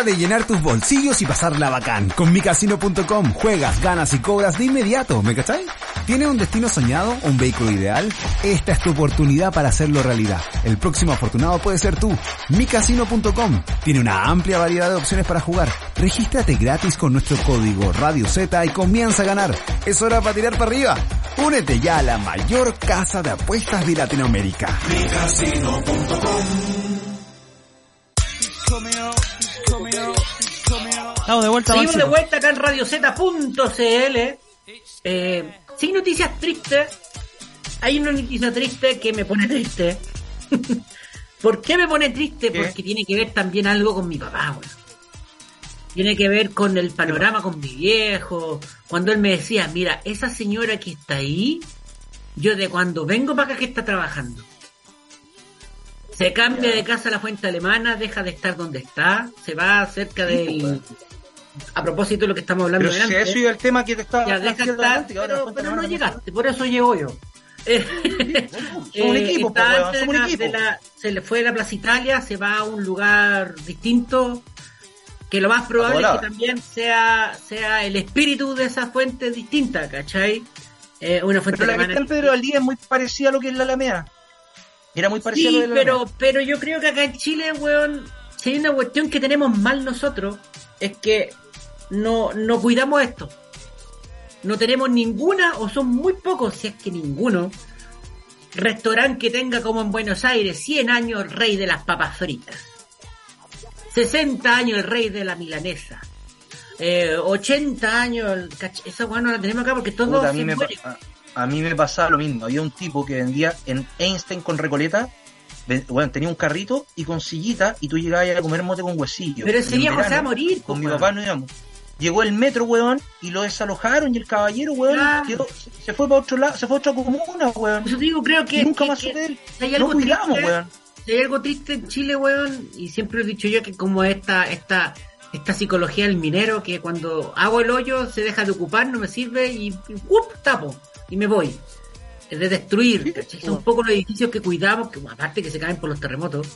A: hora de llenar tus bolsillos y pasarla bacán. Con micasino.com juegas, ganas y cobras de inmediato, ¿me cachai? ¿Tienes un destino soñado? ¿Un vehículo ideal? Esta es tu oportunidad para hacerlo realidad. El próximo afortunado puede ser tú. micasino.com tiene una amplia variedad de opciones para jugar. Regístrate gratis con nuestro código Radio Z y comienza a ganar. Es hora para tirar para arriba. Únete ya a la mayor casa de apuestas de Latinoamérica.
D: Estamos de vuelta,
B: Seguimos de
D: Maxito.
B: vuelta acá en radiozeta.cl. Eh, sin noticias tristes. Hay una noticia triste que me pone triste. ¿Por qué me pone triste?
C: ¿Qué?
B: Porque tiene que ver también algo con mi papá, weón. Tiene que ver con el panorama con mi viejo. Cuando él me decía, mira, esa señora que está ahí, yo de cuando vengo para acá que está trabajando. Se cambia de casa a la fuente alemana, deja de estar donde está, se va cerca del... A propósito de lo que estamos hablando
C: Pero si
B: delante.
C: eso iba el tema que te estaba
B: Ya, deja
C: planteando
B: estar,
C: antes, que ahora
B: pero, no llegaste, por eso llego yo. Eh,
C: Somos un
B: eh,
C: equipo,
B: está
C: po, weón,
B: antes
C: somos
B: de
C: un
B: la-
C: equipo.
B: de la- se le fue de la Plaza Italia, se va a un lugar distinto, que lo más probable es que también sea, sea el espíritu de esa fuente distinta, ¿cachai? Eh, una fuente
C: Pero la que está en Pedro Valdivia es muy parecida a lo que es la Alameda. Era muy parecida a lo de la
B: pero,
C: Alameda.
B: pero yo creo que acá en Chile, weón, si hay una cuestión que tenemos mal nosotros, es que no, no cuidamos esto. No tenemos ninguna, o son muy pocos, si es que ninguno, restaurante que tenga como en Buenos Aires 100 años el rey de las papas fritas. 60 años el rey de la milanesa. Eh, 80 años, el cach- esa weón no la tenemos acá porque todo
C: Puta, a, mí me, pa- a, mí me pasaba lo mismo. Había un tipo que vendía en Einstein con Recoleta. Bueno, tenía un carrito y con sillita y tú llegabas a comer mote con huesillo.
B: Pero ese se va a morir,
C: Con mi papá no íbamos. Llegó el metro, weón, y lo desalojaron y el caballero, weón,
B: Claro.
C: quedó- se fue para otro lado, se fue a otra comuna, weón.
B: Te digo, creo que,
C: Y nunca
B: que-
C: más
B: que
C: él.
B: hay
C: No
B: algo
C: cuidamos,
B: triste-
C: weón.
B: Hay algo triste en Chile, weón, y siempre lo he dicho yo que como esta, esta, esta psicología del minero, que cuando hago el hoyo se deja de ocupar, no me sirve y, y ¡up! tapo y me voy. Es de destruir, ¿cachai? Son pocos los edificios que cuidamos, que aparte que se caen por los terremotos,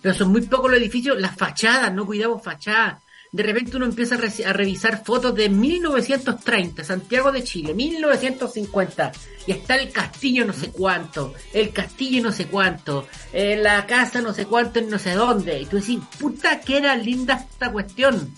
B: pero son muy pocos los edificios, las fachadas, no cuidamos fachadas. De repente uno empieza a, re- a revisar fotos de 1930, Santiago de Chile, 1950, y está el castillo no sé cuánto, el castillo no sé cuánto, eh, la casa no sé cuánto en no sé dónde. Y tú decís, puta que era linda esta cuestión.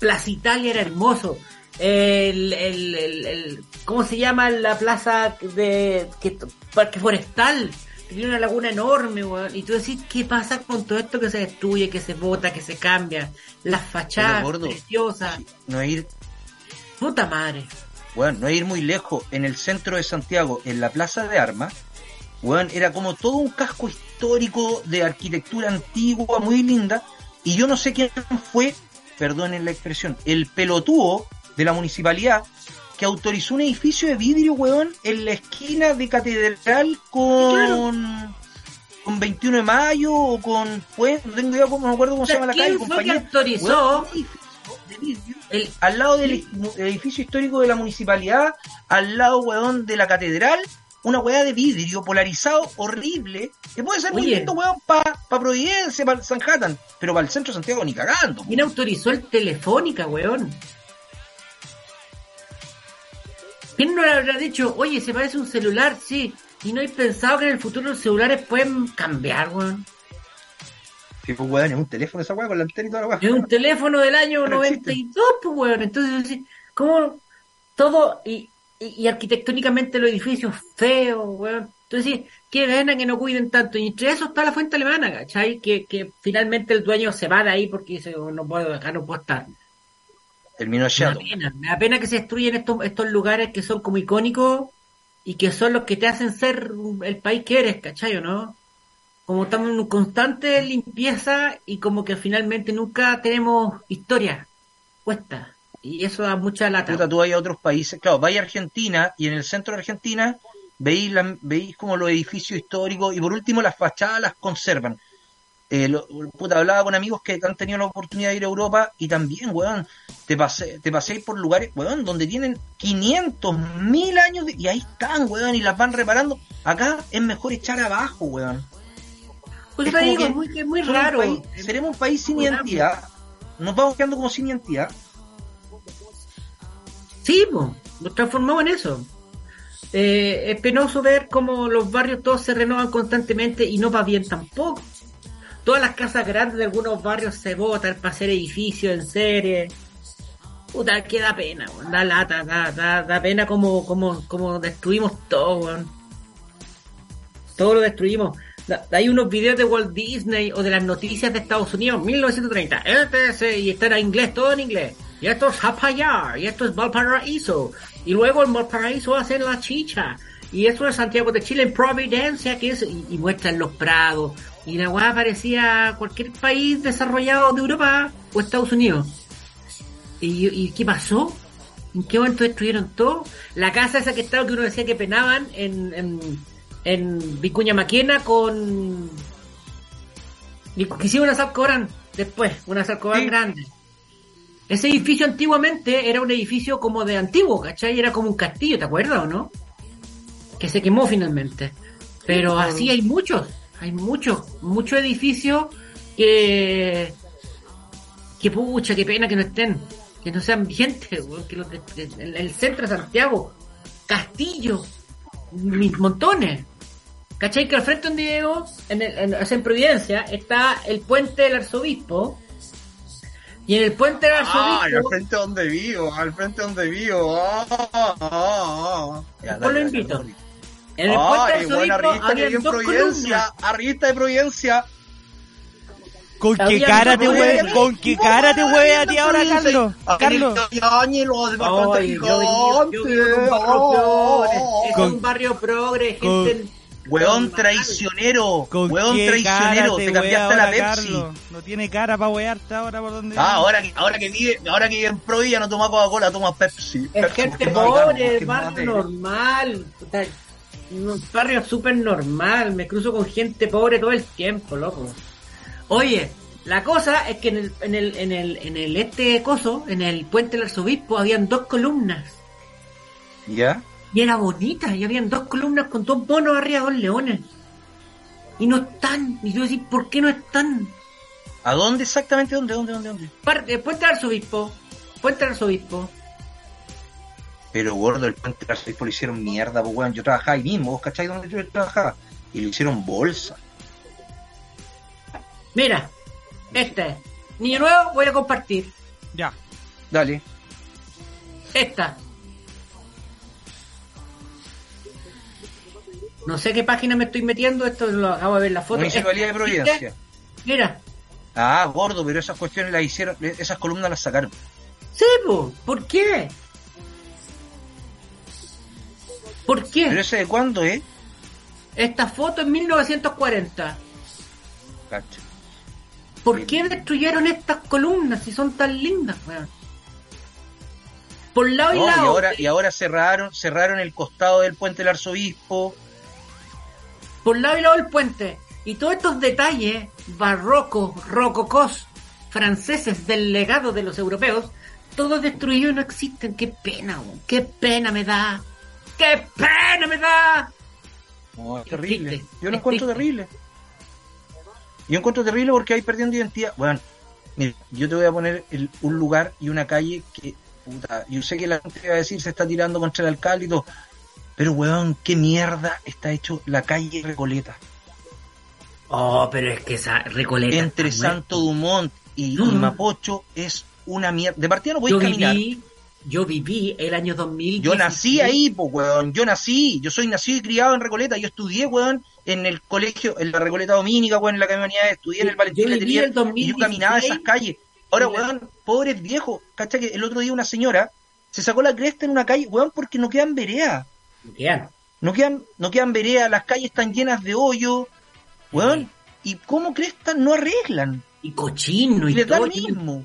B: Plaza Italia era hermoso. El, el, el, el- ¿cómo se llama la plaza de que, Parque Forestal? Tenía una laguna enorme, weón. Y tú decís, ¿qué pasa con todo esto que se destruye, que se bota, que se cambia? Las fachadas preciosas.
C: No ir,
B: Puta madre.
C: Weón, no ir muy lejos, en el centro de Santiago, en la Plaza de Armas, weón, era como todo un casco histórico de arquitectura antigua, muy linda, y yo no sé quién fue, perdonen la expresión, el pelotudo de la municipalidad que autorizó un edificio de vidrio, weón, en la esquina de Catedral con... Con 21 de mayo o con pues no tengo idea cómo me acuerdo cómo se
B: O sea,
C: llama la
B: ¿quién
C: calle,
B: fue que
C: compañía.
B: autorizó?
C: Weón, de vidrio. el, al lado del edificio histórico de la municipalidad, al lado, weón, de la catedral, una weá de vidrio polarizado horrible, que puede ser muy lindo, weón, para pa Providencia, para Sanhattan, pero para el centro de Santiago ni cagando.
B: ¿Quién autorizó el Telefónica, weón? ¿Quién no le habrá dicho, oye, se parece un celular? Sí. Y no hay pensado que en el futuro los celulares pueden cambiar, weón.
C: Sí, pues, weón, es un teléfono esa weá con la antena y toda la weá.
B: Es un teléfono del año
C: Pero existe.
B: 92, pues, weón. Entonces, ¿cómo todo y, y, y arquitectónicamente los edificios feos, weón? Entonces, qué pena que no cuiden tanto. Y entre eso está la fuente alemana, ¿cachai? Que, que finalmente el dueño se va de ahí porque dice, "Oh, no puedo, acá no puedo estar.
C: Terminó
B: Me da
C: Shadow.
B: pena, me da pena que se destruyen estos, estos lugares que son como icónicos y que son los que te hacen ser el país que eres, ¿cachai o no? Como estamos en constante limpieza y como que finalmente nunca tenemos historia puesta. Y eso da mucha lata.
C: Puta, tú a otros países, claro, vais a Argentina y en el centro de Argentina veis, la- veis como los edificios históricos y por último las fachadas las conservan. Eh, lo- puta, hablaba con amigos que han tenido la oportunidad de ir a Europa y también, weón, te, pase, te paséis por lugares, weón, donde tienen 500, 1000 años de- y ahí están, weón, y las van reparando. Acá es mejor echar abajo, weón.
B: Pues
C: es
B: digo,
C: que
B: muy,
C: un
B: raro.
C: país- seremos un país sin identidad. Nos vamos quedando como sin identidad.
B: Sí, pues, nos transformamos en eso. Eh, es penoso ver cómo los barrios todos se renovan constantemente y no va bien tampoco. Todas las casas grandes de algunos barrios se botan para hacer edificios en serie. Puta, que da pena, weón. da lata, da, da, da pena como, como, como destruimos todo, weón. Todo lo destruimos. Hay unos videos de Walt Disney o de las noticias de Estados Unidos, 1930, este y está en inglés, todo en inglés. Y esto es Japayar, y esto es Valparaíso. Y luego en Valparaíso hacen la chicha. Y esto es Santiago de Chile, en Providencia, que es, y, y muestran los prados. Y la weá parecía cualquier país desarrollado de Europa o Estados Unidos. ¿Y, y qué pasó? ¿En qué momento destruyeron todo? La casa esa que estaba, que uno decía que penaban en, en, en Vicuña Maquena con... Que hicieron una Salcobran después, una Salcobran
C: Sí.
B: grande. Ese edificio antiguamente era un edificio como de antiguo, ¿cachai? Era como un castillo, ¿te acuerdas o no? Que se quemó finalmente. Pero así hay muchos, hay muchos, muchos edificios que... Que pucha, qué pena que no estén, que no sean vigentes, que los de- de- el, el centro de Santiago, Castillo, mis montones. ¿Cachai? Que al frente donde vivo, en, en, en Providencia, está el puente del arzobispo. Y en el puente del arzobispo,
C: frente donde vivo, al frente donde vivo. Ah,
B: Después lo invito. En el puente arzobispo había dos columnas.
C: arribista de Providencia.
D: ¿Con qué cara te
B: dos
D: hue,
B: columnas.
D: con qué cara te hue a ti ahora, Carlos? Carlos,
B: es
D: Con-
B: un barrio progre, gente...
C: Weón traicionero,
D: ¿con
C: weón traicionero,
D: te
C: cambiaste la Pepsi.
D: No tiene cara para wearte ahora por donde
C: Ah, ahora que, ahora que vive, ahora que vive en Pro ya no toma Coca-Cola, toma Pepsi.
B: Es gente pobre, barrio
C: de-
B: normal. Un barrio súper normal. Me cruzo con gente pobre todo el tiempo, loco. Oye, la cosa es que en el, en el, en el, en el este coso, en el puente del arzobispo, habían dos columnas.
C: ¿Ya?
B: Y era bonita, y habían dos columnas con dos monos arriba, dos leones. Y no están. Y yo decía, ¿por qué no están?
C: ¿A dónde exactamente? ¿Dónde, dónde, dónde, dónde?
B: Par- eh, puente del arzobispo. Puente del arzobispo.
C: Pero gordo, el puente arzobispo lo hicieron mierda, pues weón. Yo trabajaba ahí mismo, ¿vos cacháis dónde yo trabajaba? Y lo hicieron bolsa.
B: Mira, este. Niño nuevo, voy a compartir.
D: Ya.
C: Dale.
B: Esta. No sé qué página me estoy metiendo, esto lo acabo de ver la foto.
C: Municipalidad de
B: Esta,
C: Providencia.
B: Mira,
C: Ah, gordo, pero esas cuestiones las hicieron, esas columnas las sacaron.
B: sí, po, ¿por qué? ¿Por qué?
C: Pero ese de cuándo, ¿eh?
B: Esta foto en 1940.
C: Cacha.
B: ¿Por qué destruyeron estas columnas si son tan lindas, weón? Por lado y
C: No, y
B: lado.
C: ahora, y ahora cerraron, cerraron el costado del puente del arzobispo.
B: por lado y lado del puente. Y todos estos detalles barrocos, rococós, franceses del legado de los europeos, todos destruidos no existen. Qué pena, weón. Qué pena me da. Qué pena me da.
C: No, es terrible.
B: triste,
C: Yo lo encuentro
B: triste.
C: terrible. Yo encuentro terrible porque hay perdiendo identidad. Bueno, mire, yo te voy a poner el- un lugar y una calle que, puta, yo sé que la gente va a decir se está tirando contra el alcalde y todo, pero weón, qué mierda está hecho la calle Recoleta.
B: Oh, pero es que esa Recoleta.
C: Entre. Santo Dumont y, y
B: Mm.
C: Mapocho es una mierda. De partida no
B: Yo
C: podéis caminar.
B: viví, yo viví el año 2000.
C: Yo nací ahí, pues, weón. Yo nací. Yo soy nacido y criado en Recoleta. Yo estudié, weón, en el colegio, en la Recoleta Dominica, weón, en la caminidad. Estudié en el Valentín
B: Yo viví el
C: Y yo
B: 2016.
C: caminaba esas calles. Ahora, weón, pobres viejos. ¿Cachai? Que el otro día una señora se sacó la cresta en una calle, weón, porque no quedan veredas.
B: Ya.
C: No quedan, no quedan veredas. Las calles están llenas de hoyo. Weón. ¿Y cómo crestas no arreglan?
B: Y cochino
C: Y
B: y,
C: les da
B: todo.
C: lo mismo.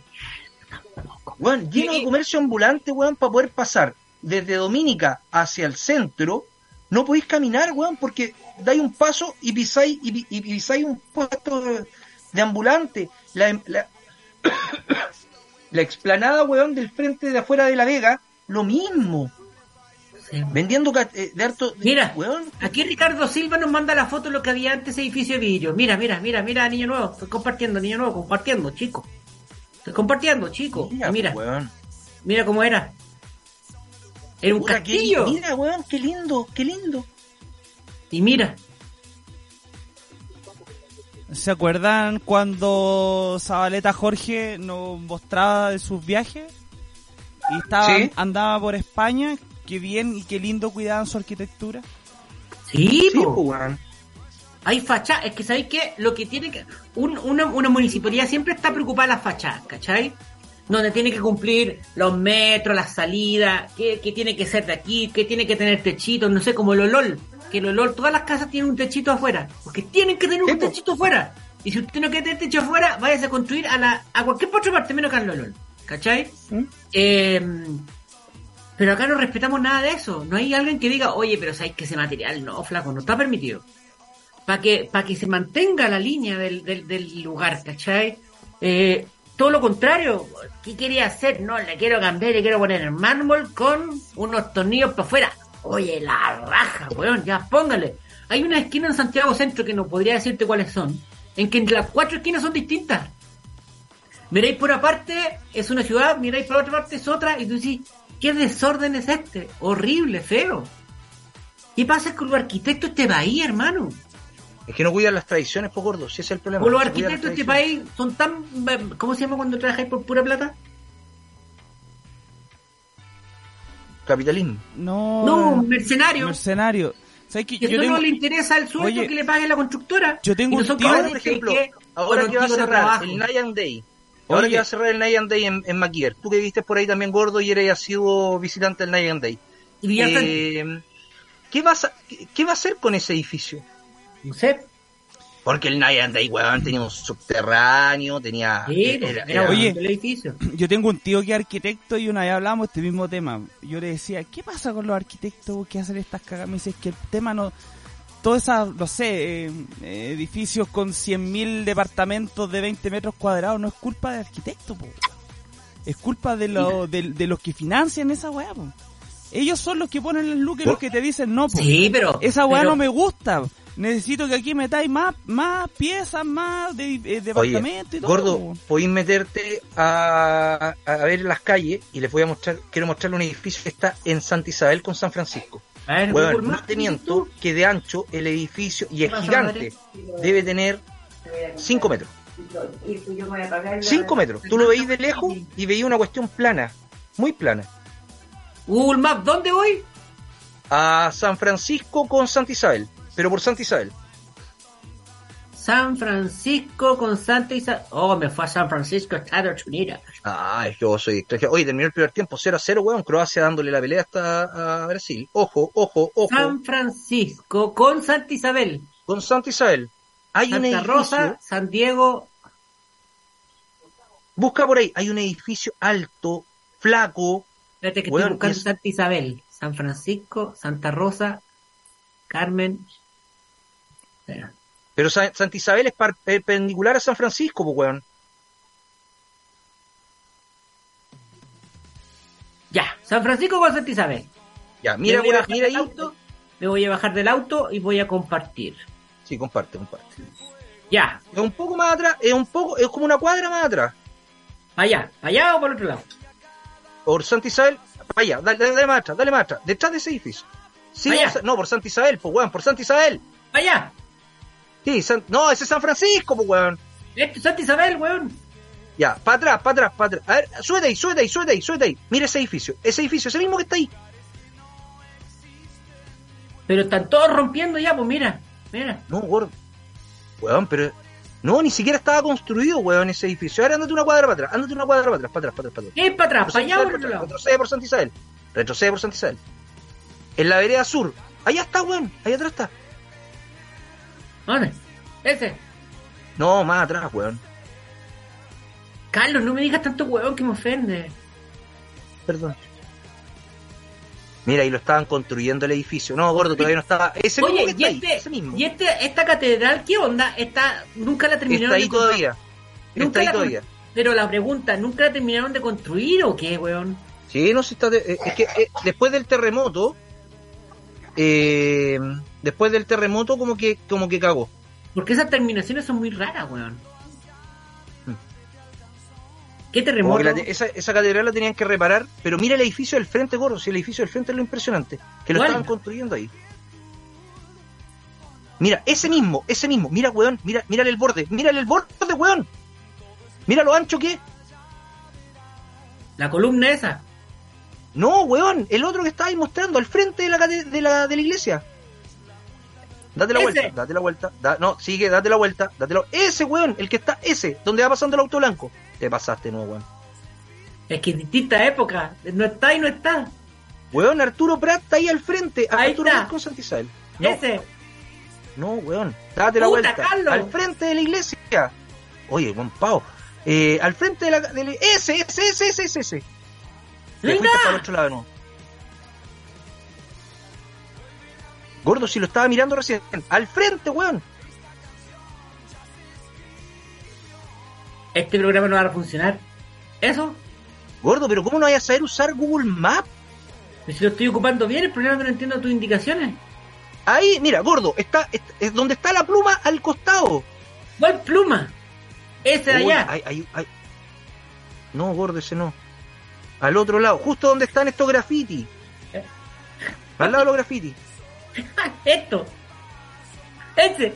C: Weón, lleno de comercio ambulante, weón, para poder pasar desde Dominica hacia el centro. No podéis caminar, weón, porque dais un paso y pisáis, y, y pisáis un puesto de, de ambulante. La, la, la explanada, weón, del frente de afuera de la Vega, lo mismo.
B: Sí.
C: Vendiendo eh, de harto.
B: Mira,
C: weón,
B: aquí Ricardo Silva nos manda la foto de lo que había antes edificio de vidrio. Mira, mira, mira, mira, niño nuevo. Estoy compartiendo, niño nuevo, compartiendo, chico. Compartiendo, chico.
C: mira,
B: Mira,
C: weón.
B: mira cómo era. Era un
C: qué-
B: castillo.
C: mira, weón, qué lindo, qué lindo.
B: Y mira,
D: ¿Se acuerdan cuando Zabaleta Jorge nos mostraba de sus viajes? Y estaba,
C: Sí.
D: andaba por España, qué bien y qué lindo cuidaban su arquitectura.
B: sí,
C: Sí,
B: po.
C: po, weón.
B: Hay fachadas. Es que sabéis que lo que tiene que. un- una, una municipalidad siempre está preocupada de las fachadas, ¿cachai? Donde tiene que cumplir los metros, las salidas, qué, qué tiene que ser de aquí, qué tiene que tener techitos, no sé, como el OLOL. Que el OLOL, todas las casas tienen un techito afuera. Porque tienen que tener un techito afuera. Y si usted no quiere tener techo afuera, váyase a construir a, la, a cualquier otra parte menos que al OLOL. ¿Cachai?
C: ¿Mm?
B: Eh, pero acá no respetamos nada de eso. No hay alguien que diga, oye, pero sabéis que ese material no, flaco, no está permitido. Para que, que se mantenga la línea del, del, lugar, ¿cachai? Eh, todo lo contrario, ¿qué quería hacer? No, le quiero cambiar, le quiero poner el mármol con unos tornillos para afuera. Oye, la raja, weón, ya póngale. Hay una esquina en Santiago Centro que no podría decirte cuáles son, en que las cuatro esquinas son distintas. Miráis por una parte, es una ciudad, miráis por otra parte, es otra, y tú decís, ¿qué desorden es este? Horrible, feo. ¿Qué pasa con los arquitectos de este país, hermano?
C: Es que no cuidan las tradiciones, por gordo, si ese es el problema.
B: O los
C: No
B: arquitectos de este país son tan... eh, ¿Cómo se llama cuando trabajáis por pura plata?
C: Capitalismo.
D: No,
B: No, mercenario.
D: mercenario. ¿Sabes
B: que
D: Yo tengo,
B: le interesa el sueldo
D: Oye,
B: que le pague la constructora.
D: yo tengo
B: no
D: un tío,
C: por
B: de
C: ejemplo,
B: que
C: ahora que va a
B: no
C: cerrar el and Day. Ahora
D: Oye.
C: que va a cerrar el and Day en, en. Tú que viste por ahí también gordo y eres sido visitante del and Day.
B: Y
C: Eh, ¿qué, vas a, qué, qué va a hacer con ese edificio?
B: No sé.
C: Porque el Night Day, weón, tenía un subterráneo, tenía...
B: Sí,
C: era-
B: era,
C: era-
D: Oye.
B: el edificio.
D: yo tengo un tío que es arquitecto y una vez hablamos de este mismo tema. Yo le decía, ¿qué pasa con los arquitectos que hacen estas cagadas? Me dice, es que el tema no... Todas esas, no sé, eh, eh, edificios con 100.000 departamentos de 20 metros cuadrados no es culpa de arquitectos, po. Es culpa de, lo, de, de los que financian esa weá, po. Ellos son los que ponen las lucas y los que te dicen no, po.
B: Sí, pero...
D: Esa weá
B: pero-
D: no me gusta. Necesito que aquí metáis más, más piezas, más de, eh, departamentos y todo.
C: Gordo,
D: po.
C: podéis meterte a, a ver las calles y les voy a mostrar, quiero mostrarle un edificio que está en Santa Isabel con San Francisco.
B: A ver, Google
C: no te miento que de ancho el edificio, y es gigante, debe tener 5 metros.
B: Yo voy a pagar la-
C: 5 metros. Tú lo veís de lejos y veís una cuestión plana, muy plana.
B: Google Maps, ¿dónde voy?
C: A San Francisco con Santa Isabel, pero por Santa Isabel.
B: San Francisco con Santa Isabel. Oh, me fue a San Francisco, Estados Unidos.
C: Ah, es que vos soy extranjero. Oye, terminó el primer tiempo 0 a 0, weón. Croacia dándole la pelea hasta a Brasil. Ojo, ojo, ojo.
B: San Francisco con Santa Isabel.
C: Con Santa Isabel. Hay un
B: Santa
C: edificio.
B: Rosa, San Diego.
C: Busca por ahí. Hay un edificio alto, flaco.
B: Espérate que
C: Weón,
B: estoy buscando
C: es-
B: Santa Isabel. San Francisco, Santa Rosa, Carmen.
C: Pero Sa- Santa Isabel es par- perpendicular a San Francisco, pues, weón.
B: San Francisco con Santa Isabel.
C: Ya, mira,
B: voy a
C: mira, ahí.
B: auto, me voy a bajar del auto y voy a compartir.
C: Sí, comparte, comparte.
B: Ya,
C: Es un poco más atrás, es un poco, es como una cuadra más atrás.
B: allá, allá o el otro lado.
C: Por Santa Isabel, para allá, dale, dale, dale más atrás, dale más atrás, detrás de ese edificio. Sí,
B: Allá.
C: por no, por Santa Isabel, pues weón, por Santa Isabel.
B: Allá.
C: Sí, San- no, ese es San Francisco, pues weón.
B: Esto es Santa Isabel, weón.
C: Ya, para atrás, para atrás, para atrás. A ver, súbete ahí, súbete ahí, súbete ahí, ahí. Mira ese edificio, ese edificio, ese mismo que está ahí.
B: Pero están todos rompiendo ya, pues mira, mira.
C: No, gordo. Weón, pero. No, ni siquiera estaba construido, weón, ese edificio. Ahora ándate una cuadra para atrás, ándate una cuadra para atrás, para atrás, para atrás, para atrás.
B: ¿Qué es para atrás?
C: Por
B: ¿Para allá para otro lado?
C: Retrocede por Santa Isabel. Retrocede por Santa Isabel. En la vereda sur. Allá está, weón. Allá atrás está.
B: ¿Dónde? Ese.
C: No, más atrás, weón.
B: Carlos, no me digas tanto weón que me ofende.
C: Perdón. Mira, ahí lo estaban construyendo el edificio. No, gordo, todavía no estaba. Ese mismo que
B: Oye,
C: está
B: y,
C: ahí.
B: este,
C: Ese mismo.
B: y este, esta catedral, ¿qué onda? Está, nunca la terminaron
C: Está ahí
B: de construir.
C: todavía. Está
B: Nunca
C: ahí
B: la-
C: todavía.
B: Pero la pregunta, ¿nunca la terminaron de construir o qué, weón?
C: Sí, no sé, está. de- eh, es que eh, después del terremoto. Eh, después del terremoto, como que, como que cagó.
B: Porque esas terminaciones son muy raras, weón.
C: Hmm.
B: ¿Qué terremoto?
C: la esa, esa catedral la tenían que reparar, pero mira el edificio del frente, gordo, si el edificio del frente es lo impresionante, que lo
B: ¿Cuál?
C: estaban construyendo ahí. Mira, ese mismo, ese mismo, mira, weón, mira, mírale el borde, mírale el borde, weón. Mira lo ancho que es.
B: La columna esa.
C: No, weón, el otro que está ahí mostrando al frente de la, de la, de la iglesia. Date la
B: Ese.
C: vuelta, date la vuelta, da- no, sigue, date la vuelta, date la Ese, weón, el que está, ese, donde va pasando el auto blanco. Te pasaste, no, weón.
B: Es que en distinta época. No está y no está.
C: Weón, Arturo Prat está ahí al frente.
B: Ahí
C: Arturo
B: está.
C: Prat con Santa Isabel. No,
B: Ese.
C: no, weón. Date la
B: Puta,
C: vuelta.
B: Carlos.
C: Al frente de la iglesia. Oye, Juan Pao. Eh, al frente de la, de la- Ese, ese, ese, ese, ese, para el otro lado, no. Gordo, si lo estaba mirando recién. Al frente, weón.
B: Este programa no va a funcionar. ¿Eso?
C: Gordo, pero ¿cómo no vayas a saber usar Google Maps?
B: Si lo estoy ocupando bien, el problema es que no entiendo tus indicaciones.
C: Ahí, mira, gordo, está, es donde está la pluma al costado.
B: ¿Cuál pluma? Ese de
C: Uy,
B: allá.
C: No, gordo, ese no. Al otro lado, justo donde están estos graffiti. Al lado de los graffiti.
B: Esto. Ese.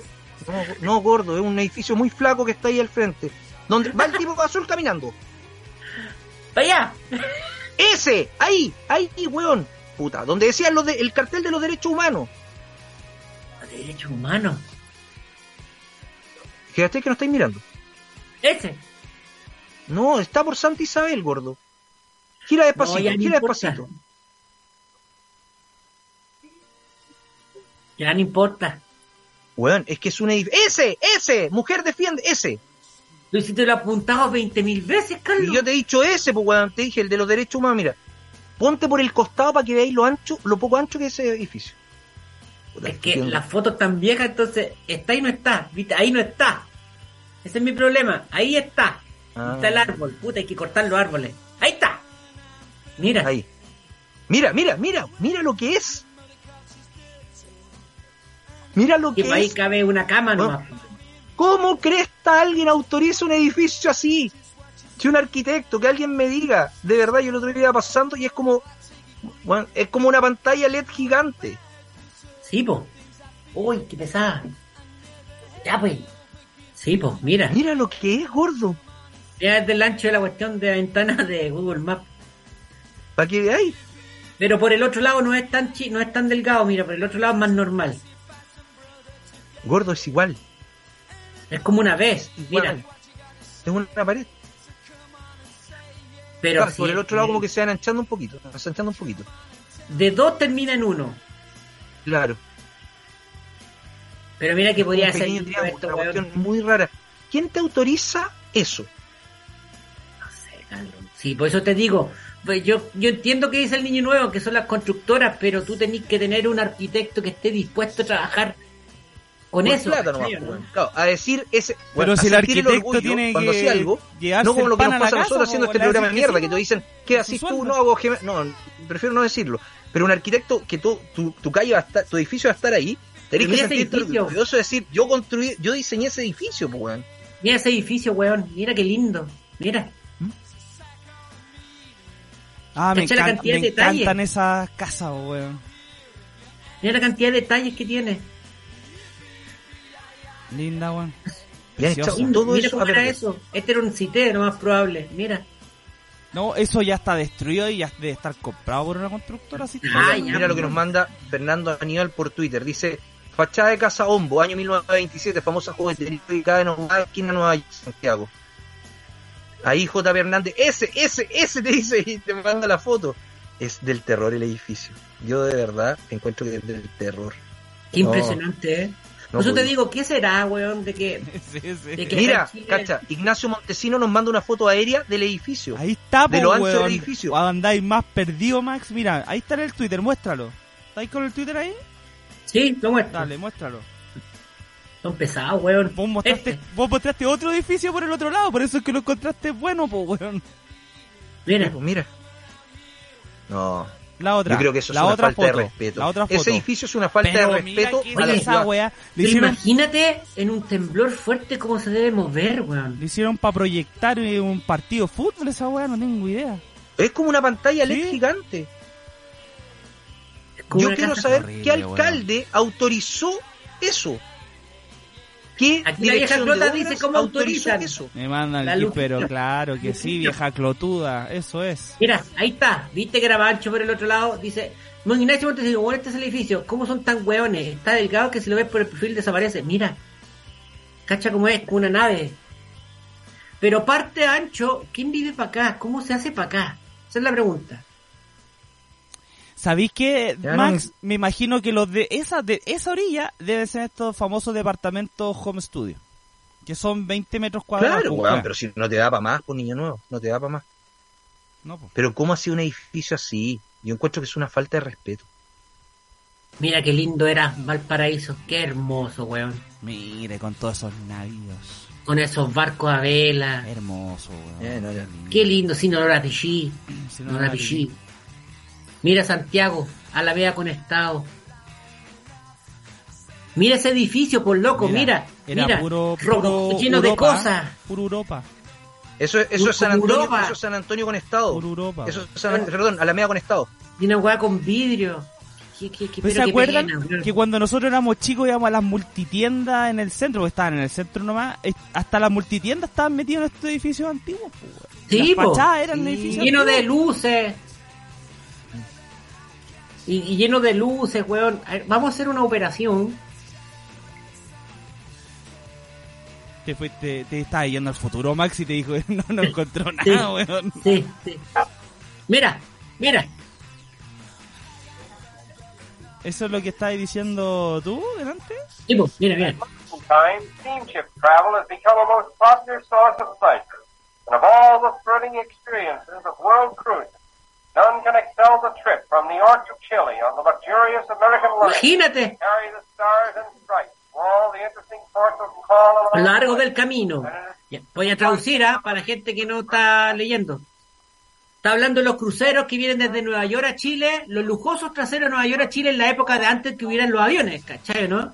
C: No, no, gordo, es un edificio muy flaco que está ahí al frente. Donde va el tipo azul caminando.
B: Allá.
C: Ese, ahí, ahí, weón. Puta, donde decían los de- el cartel de los derechos humanos.
B: Derechos humanos.
C: Fíjate que no estáis mirando.
B: Ese.
C: No, está por Santa Isabel, gordo. Gira despacito,
B: No,
C: gira
B: importa.
C: despacito.
B: Ya no importa.
C: Weón, es que es un edificio. ¡Ese! ¡Ese! Mujer defiende, ese.
B: Pero si te lo apuntado 20.000 veces, Carlos.
C: Y yo te he dicho ese, pues weón, te dije, el de los derechos humanos, mira. Ponte por el costado para que veáis lo ancho, lo poco ancho que es ese edificio. Puta,
B: Es que las fotos tan viejas, entonces está y no está. ¿Viste? Ahí no está. Ese es mi problema. Ahí está.
C: Ah.
B: Está el árbol. Puta, hay que cortar los árboles. Ahí está. Mira.
C: Ahí. Mira, mira, mira, mira lo que es. Mira lo
B: Que
C: que
B: ahí
C: es.
B: cabe una cama
C: Bueno,
B: nomás.
C: ¿Cómo cresta alguien autoriza un edificio así? Si un arquitecto, que alguien me diga, de verdad, yo el otro día pasando y es como, bueno, es como una pantalla LED gigante.
B: Sí, po. Uy, qué pesada. Ya, pues. Sí, pues, mira.
C: Mira lo que es, gordo.
B: Ya es del ancho de la cuestión de la ventana de Google Maps.
C: Para que veáis.
B: Pero por el otro lado no es tan chi no es tan delgado, mira, por el otro lado es más normal.
C: Gordo es igual.
B: Es como una vez,
C: igual.
B: mira.
C: Es una pared.
B: Pero
C: Claro,
B: sí,
C: por el otro lado
B: eh,
C: como que se van anchando un poquito, ensanchando un poquito.
B: de dos termina en uno.
C: Claro.
B: Pero mira que podría ser esto,
C: una cuestión muy rara. ¿Quién te autoriza eso?
B: No sé, Carlos. Sí, por eso te digo, pues yo, yo entiendo que dice el niño nuevo, que son las constructoras, pero tú tenés que tener un arquitecto que esté dispuesto a trabajar Con eso.
C: plata nomás,
B: ¿cachai,
C: pues,
B: no?
C: Claro, a decir ese.
D: Pero
C: weón,
D: si el arquitecto
C: orgullo
D: tiene
C: cuando
D: que
C: hacía algo, no como
D: el
C: lo que nos pasa a
D: casa,
C: nosotros haciendo este programa de mierda, que te dicen, ¿qué así tú? No hago gem- No, prefiero no decirlo. Pero un arquitecto que tu, tu, tu calle va a estar, tu edificio va a estar ahí, tenés que sentirte
B: edificio.
C: orgulloso de decir, yo construí, yo diseñé ese edificio, pues, weón.
B: Mira ese edificio, weón. Mira qué lindo. Mira.
D: Ah, me,
B: Cacha la
D: encan-
B: cantidad
D: me
B: de detalles.
D: encantan esas casas, weón.
B: Mira la cantidad de detalles que tiene.
D: Linda, weón.
C: Echado todo
B: Mira
C: eso
B: cómo era eso. Este era un citero, más probable. Mira.
D: No, eso ya está destruido y ya debe estar comprado por una constructora así.
B: Ah,
C: Mira, mira lo que
B: pues.
C: nos manda Fernando Aníbal por Twitter. Dice, fachada de Casa Hombo, año 1927, famosa juguetería ubicada en esquina Nueva York, Santiago. Ahí J. Hernández, ese, ese, ese te dice y te manda la foto. Es del terror el edificio. Yo de verdad encuentro que es del terror.
B: Qué
C: No,
B: impresionante, ¿eh?
C: no
B: Por eso te
C: puedo.
B: digo, ¿qué será, weón? De que.
D: Sí, sí.
B: De que-
C: Mira, cacha, Ignacio Montesino nos manda una foto aérea del edificio.
D: Ahí está,
C: De
D: po,
C: lo ancho del edificio.
D: Andáis más perdido, Max. Mira, ahí está en el Twitter, muéstralo. ¿Estáis con el Twitter ahí?
B: Sí, lo muestro.
D: Dale, muéstralo.
B: Son pesados, weón.
D: Vos mostraste,
B: Este.
D: vos mostraste otro edificio por el otro lado, por eso es que lo encontraste bueno, po, weón.
B: Mira.
C: Sí, pues, mira. No,
D: La otra.
C: yo creo que eso es
D: la
C: una
D: otra
C: falta
D: foto,
C: de respeto.
D: La otra foto.
C: Ese edificio es una falta
D: Pero
C: de
D: mira
C: respeto
D: que
C: a la
D: esa
C: ciudad.
D: weá le
B: Pero
D: hicieron,
B: imagínate en un temblor fuerte cómo se debe mover, weón.
D: le hicieron para proyectar eh, un partido de fútbol esa weá, no tengo idea.
C: Es como una pantalla LED
D: Sí.
C: gigante.
B: Es
C: Yo quiero saber
D: horrible,
C: qué alcalde autorizó eso. ¿Qué
B: Aquí la vieja Clota dice cómo autorizan.
C: eso?
D: Me mandan el pero claro que sí, vieja clotuda, eso es.
B: Mira, ahí está. ¿Viste que era ancho por el otro lado? Dice, Mon Ignacio Montes digo, bueno, este es el edificio. ¿Cómo son tan hueones? Está delgado que si lo ves por el perfil desaparece. Mira. Cacha como es, como una nave. Pero parte ancho, ¿quién vive para acá? ¿Cómo se hace para acá? Esa es la pregunta.
D: ¿Sabéis que,
C: Ya
D: Max? Me imagino que los de esa, de esa orilla deben ser estos famosos departamentos home studio. Que son 20 metros cuadrados.
C: Claro,
D: pues,
C: weón, pero si no te da para más, pues niño nuevo, no te da para más.
D: No, pues.
C: Pero ¿cómo hacía un edificio así? Yo encuentro que es una falta de respeto.
B: Mira qué lindo era Valparaíso. Qué hermoso, weón.
D: Mire, con todos esos navíos.
B: Con esos barcos a vela.
D: Hermoso, weón.
C: Eh, no.
B: Qué lindo, sin olor a pichí.
D: Si no,
B: olor a pichí. Mira Santiago, a la vea conectado. Mira ese edificio, por loco, mira.
D: Era
B: mira,
D: puro,
B: rojo,
D: puro
B: lleno de cosas.
D: Puro Europa.
C: Eso, es- eso es San Antonio,
B: Europa.
C: eso es San Antonio conectado.
D: Puro Europa.
C: Eso es San, perdón, Alameda conectado.
B: Y una weá con vidrio. ¿Qué, qué, qué,
D: ¿Pues ¿Se acuerdan
B: pena,
D: que cuando nosotros éramos chicos íbamos a las multitiendas en el centro, porque estaban en el centro nomás, hasta las multitiendas estaban metidas en estos edificios antiguos?
B: Sí,
D: las
B: po.
D: fachadas eran
C: Sí.
D: edificios
B: lleno de luces. Y, y lleno de luces, weón. A ver, Vamos a hacer una operación.
D: Te, fuiste, te estabas yendo al futuro, Max, y te dijo, no, no encontró
B: Sí.
D: nada, weón.
B: Sí, sí. Mira, mira.
D: ¿Eso es lo que estabas diciendo tú delante?
B: Sí, po, mira, mira.
F: time, steamship travel has become a most popular source of pleasure. And of all the thrilling experiences of world cruising,
B: Imagínate, a lo largo del camino. Voy a traducir ¿ah? para gente que no está leyendo. Está hablando de los cruceros que vienen desde Nueva York a Chile, los lujosos traseros de Nueva York a Chile en la época de antes que hubieran los aviones, ¿cachai, no?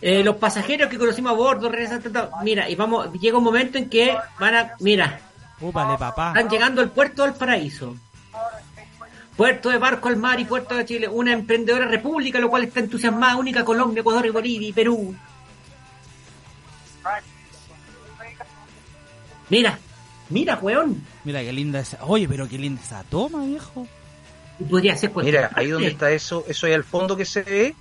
B: Eh, los pasajeros que conocimos a bordo, regresan, ta, ta. mira, y vamos, llega un momento en que van a, mira,
D: Úpale, papá.
B: están llegando al puerto del paraíso. Puerto de Barco al Mar y Puerto de Chile, una emprendedora república, lo cual está entusiasmada, única Colombia, Ecuador y Bolivia y Perú. Mira, mira, weón.
D: Mira qué linda esa. Oye, pero qué linda esa toma, viejo.
B: Y Podría ser cualquier
C: Mira, ahí donde está eso, eso ahí al fondo que se ve,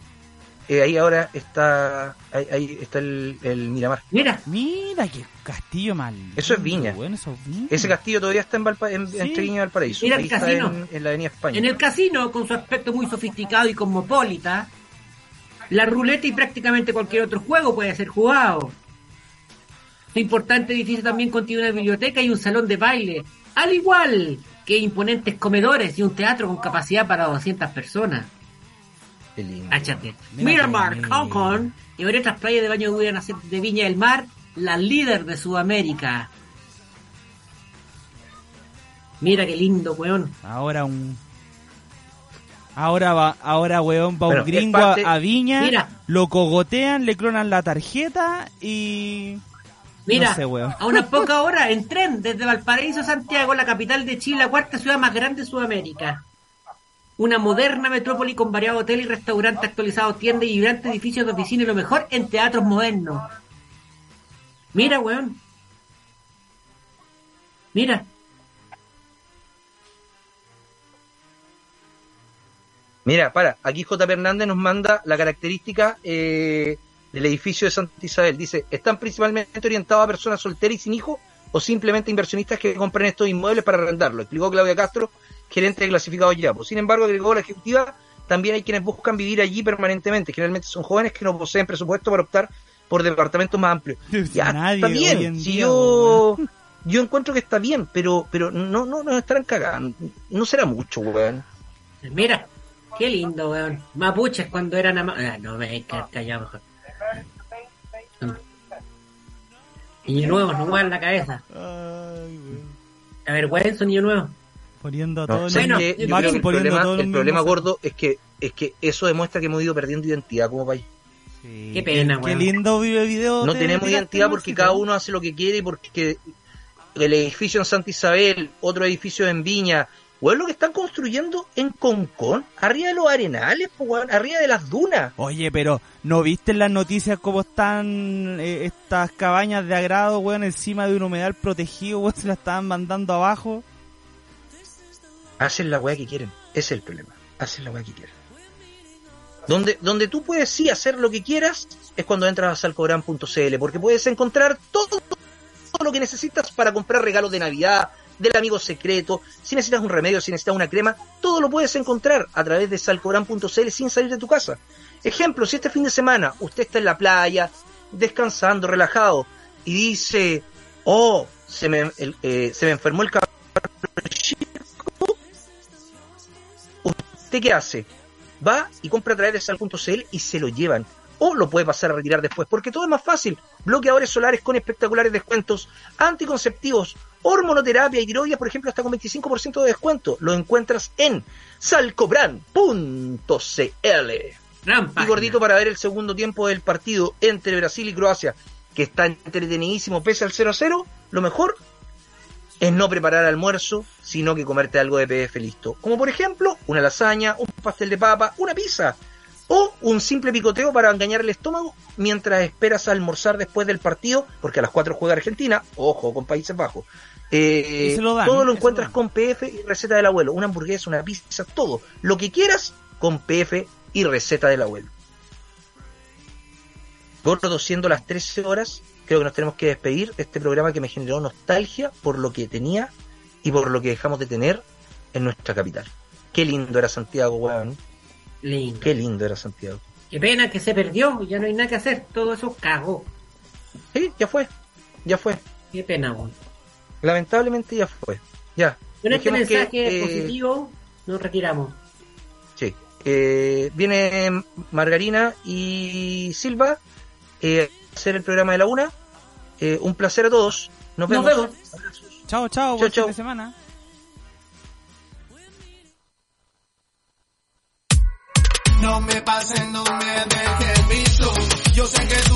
C: eh, ahí ahora está, ahí, ahí está el, el Miramar.
B: Mira,
D: Mira qué castillo más
C: Eso es Viña.
D: eso es Viña.
C: Ese castillo todavía está en, Valpa, en,
D: Sí.
C: entre Viña y Valparaíso.
B: Mira el
C: ahí
B: casino.
C: en, en la Avenida España.
B: en el casino, con su aspecto muy sofisticado y cosmopolita, la ruleta y prácticamente cualquier otro juego puede ser jugado. Este importante edificio también contiene una biblioteca y un salón de baile, al igual que imponentes comedores y un teatro con capacidad para 200 personas.
C: Qué lindo.
B: Miramar,
D: qué
B: Concon y otras playas de baño de nacer de Viña del Mar, la líder de Sudamérica. Mira qué lindo, weón.
D: Ahora un. Ahora va, ahora weón va un gringo
C: parte-
D: a, a Viña,
B: Mira.
D: lo cogotean, le clonan la tarjeta y.
B: Mira,
D: No sé, weón.
B: a unas pocas horas en tren desde Valparaíso a Santiago, la capital de Chile, la cuarta ciudad más grande de Sudamérica. Una moderna metrópoli con variados hoteles y restaurantes actualizados, tiendas y vibrantes edificios de oficina y lo mejor en teatros modernos. Mira, weón. Mira.
C: Mira, para, aquí J. Hernández nos manda la característica eh, del edificio de Santa Isabel. Dice, están principalmente orientados a personas solteras y sin hijos o simplemente inversionistas que compren estos inmuebles para arrendarlo, explicó Claudia Castro, gerente de clasificados Yapo. Sin embargo, agregó la ejecutiva, también hay quienes buscan vivir allí permanentemente. Generalmente son jóvenes que no poseen presupuesto para optar por departamentos más amplios. Ya,
D: Nadie
C: está bien,
D: en
C: si
D: día,
C: yo... Yo encuentro que está bien, pero pero no no nos estarán cagando. No será mucho, weón.
B: Mira. Qué lindo, weón. Mapuches cuando eran ama- Ah, no, me quedar callado mejor. Niño nuevo, no muevan la cabeza.
D: Ay, weón.
B: A ver, weón, niño nuevo.
D: Poniendo a
C: No,
D: todos
C: ¿sabes
B: Bueno,
C: qué?
B: yo
C: yo
B: creo
C: creo que el
D: poniendo
C: problema,
D: todos los
C: el problema gordo es que es que eso demuestra que hemos ido perdiendo identidad como país.
D: Sí,
B: Qué pena,
D: Qué lindo video.
C: No
D: te
C: tenemos identidad porque cada uno hace lo que quiere y porque el edificio en Santa Isabel, otro edificio en Viña, weón, lo que están construyendo en Concón, arriba de los arenales, weón, arriba de las dunas.
D: Oye, pero ¿no viste en las noticias cómo están eh, estas cabañas de agrado, weón, encima de un humedal protegido, weón, se la estaban mandando abajo?
C: Hacen la weá que quieren, ese es el problema. Hacen la weá que quieren. Donde, donde tú puedes sí hacer lo que quieras es cuando entras a salcobran.cl, porque puedes encontrar todo, todo lo que necesitas para comprar regalos de Navidad, del amigo secreto, si necesitas un remedio, si necesitas una crema, todo lo puedes encontrar a través de salcobran.cl sin salir de tu casa. Ejemplo, si este fin de semana usted está en la playa, descansando, relajado, y dice, oh, se me, eh, se me enfermó el cabello, ¿usted qué hace? Va y compra a través de sal.cl y se lo llevan. O lo puede pasar a retirar después, porque todo es más fácil. Bloqueadores solares con espectaculares descuentos, anticonceptivos, hormonoterapia y tiroides, por ejemplo, hasta con 25% de descuento. Lo encuentras en salcobran.cl. Y gordito para ver el segundo tiempo del partido entre Brasil y Croacia, que está entretenidísimo pese al 0 a 0, lo mejor es no preparar almuerzo, sino que comerte algo de PF listo. Como por ejemplo, una lasaña, un pastel de papa, una pizza. O un simple picoteo para engañar el estómago mientras esperas a almorzar después del partido, porque a las 4 juega Argentina, ojo con Países Bajos. Eh,
D: lo dan,
C: todo lo encuentras
D: lo
C: con PF y receta del abuelo. Una hamburguesa, una pizza, todo. Lo que quieras con PF y receta del abuelo. Gordo, siendo las 13 horas, creo que nos tenemos que despedir de este programa que me generó nostalgia por lo que tenía y por lo que dejamos de tener en nuestra capital. Qué lindo era Santiago, weón.
B: Lindo.
C: Qué lindo era Santiago.
B: Qué pena que se perdió, ya no hay nada que hacer, todo eso cagó.
C: Sí, ya fue. Ya fue.
B: Qué pena, weón.
C: Lamentablemente ya fue. Ya.
B: Con este
C: que,
B: mensaje
C: eh,
B: positivo, nos retiramos.
C: Sí. Eh, viene Margarina y Silva eh, ser el programa de la una. Eh, un placer a todos. Nos vemos.
B: Nos
C: vemos.
D: Chao, chao. Buen fin de semana.
E: No me pasen, no me dejen visto. Yo sé que tú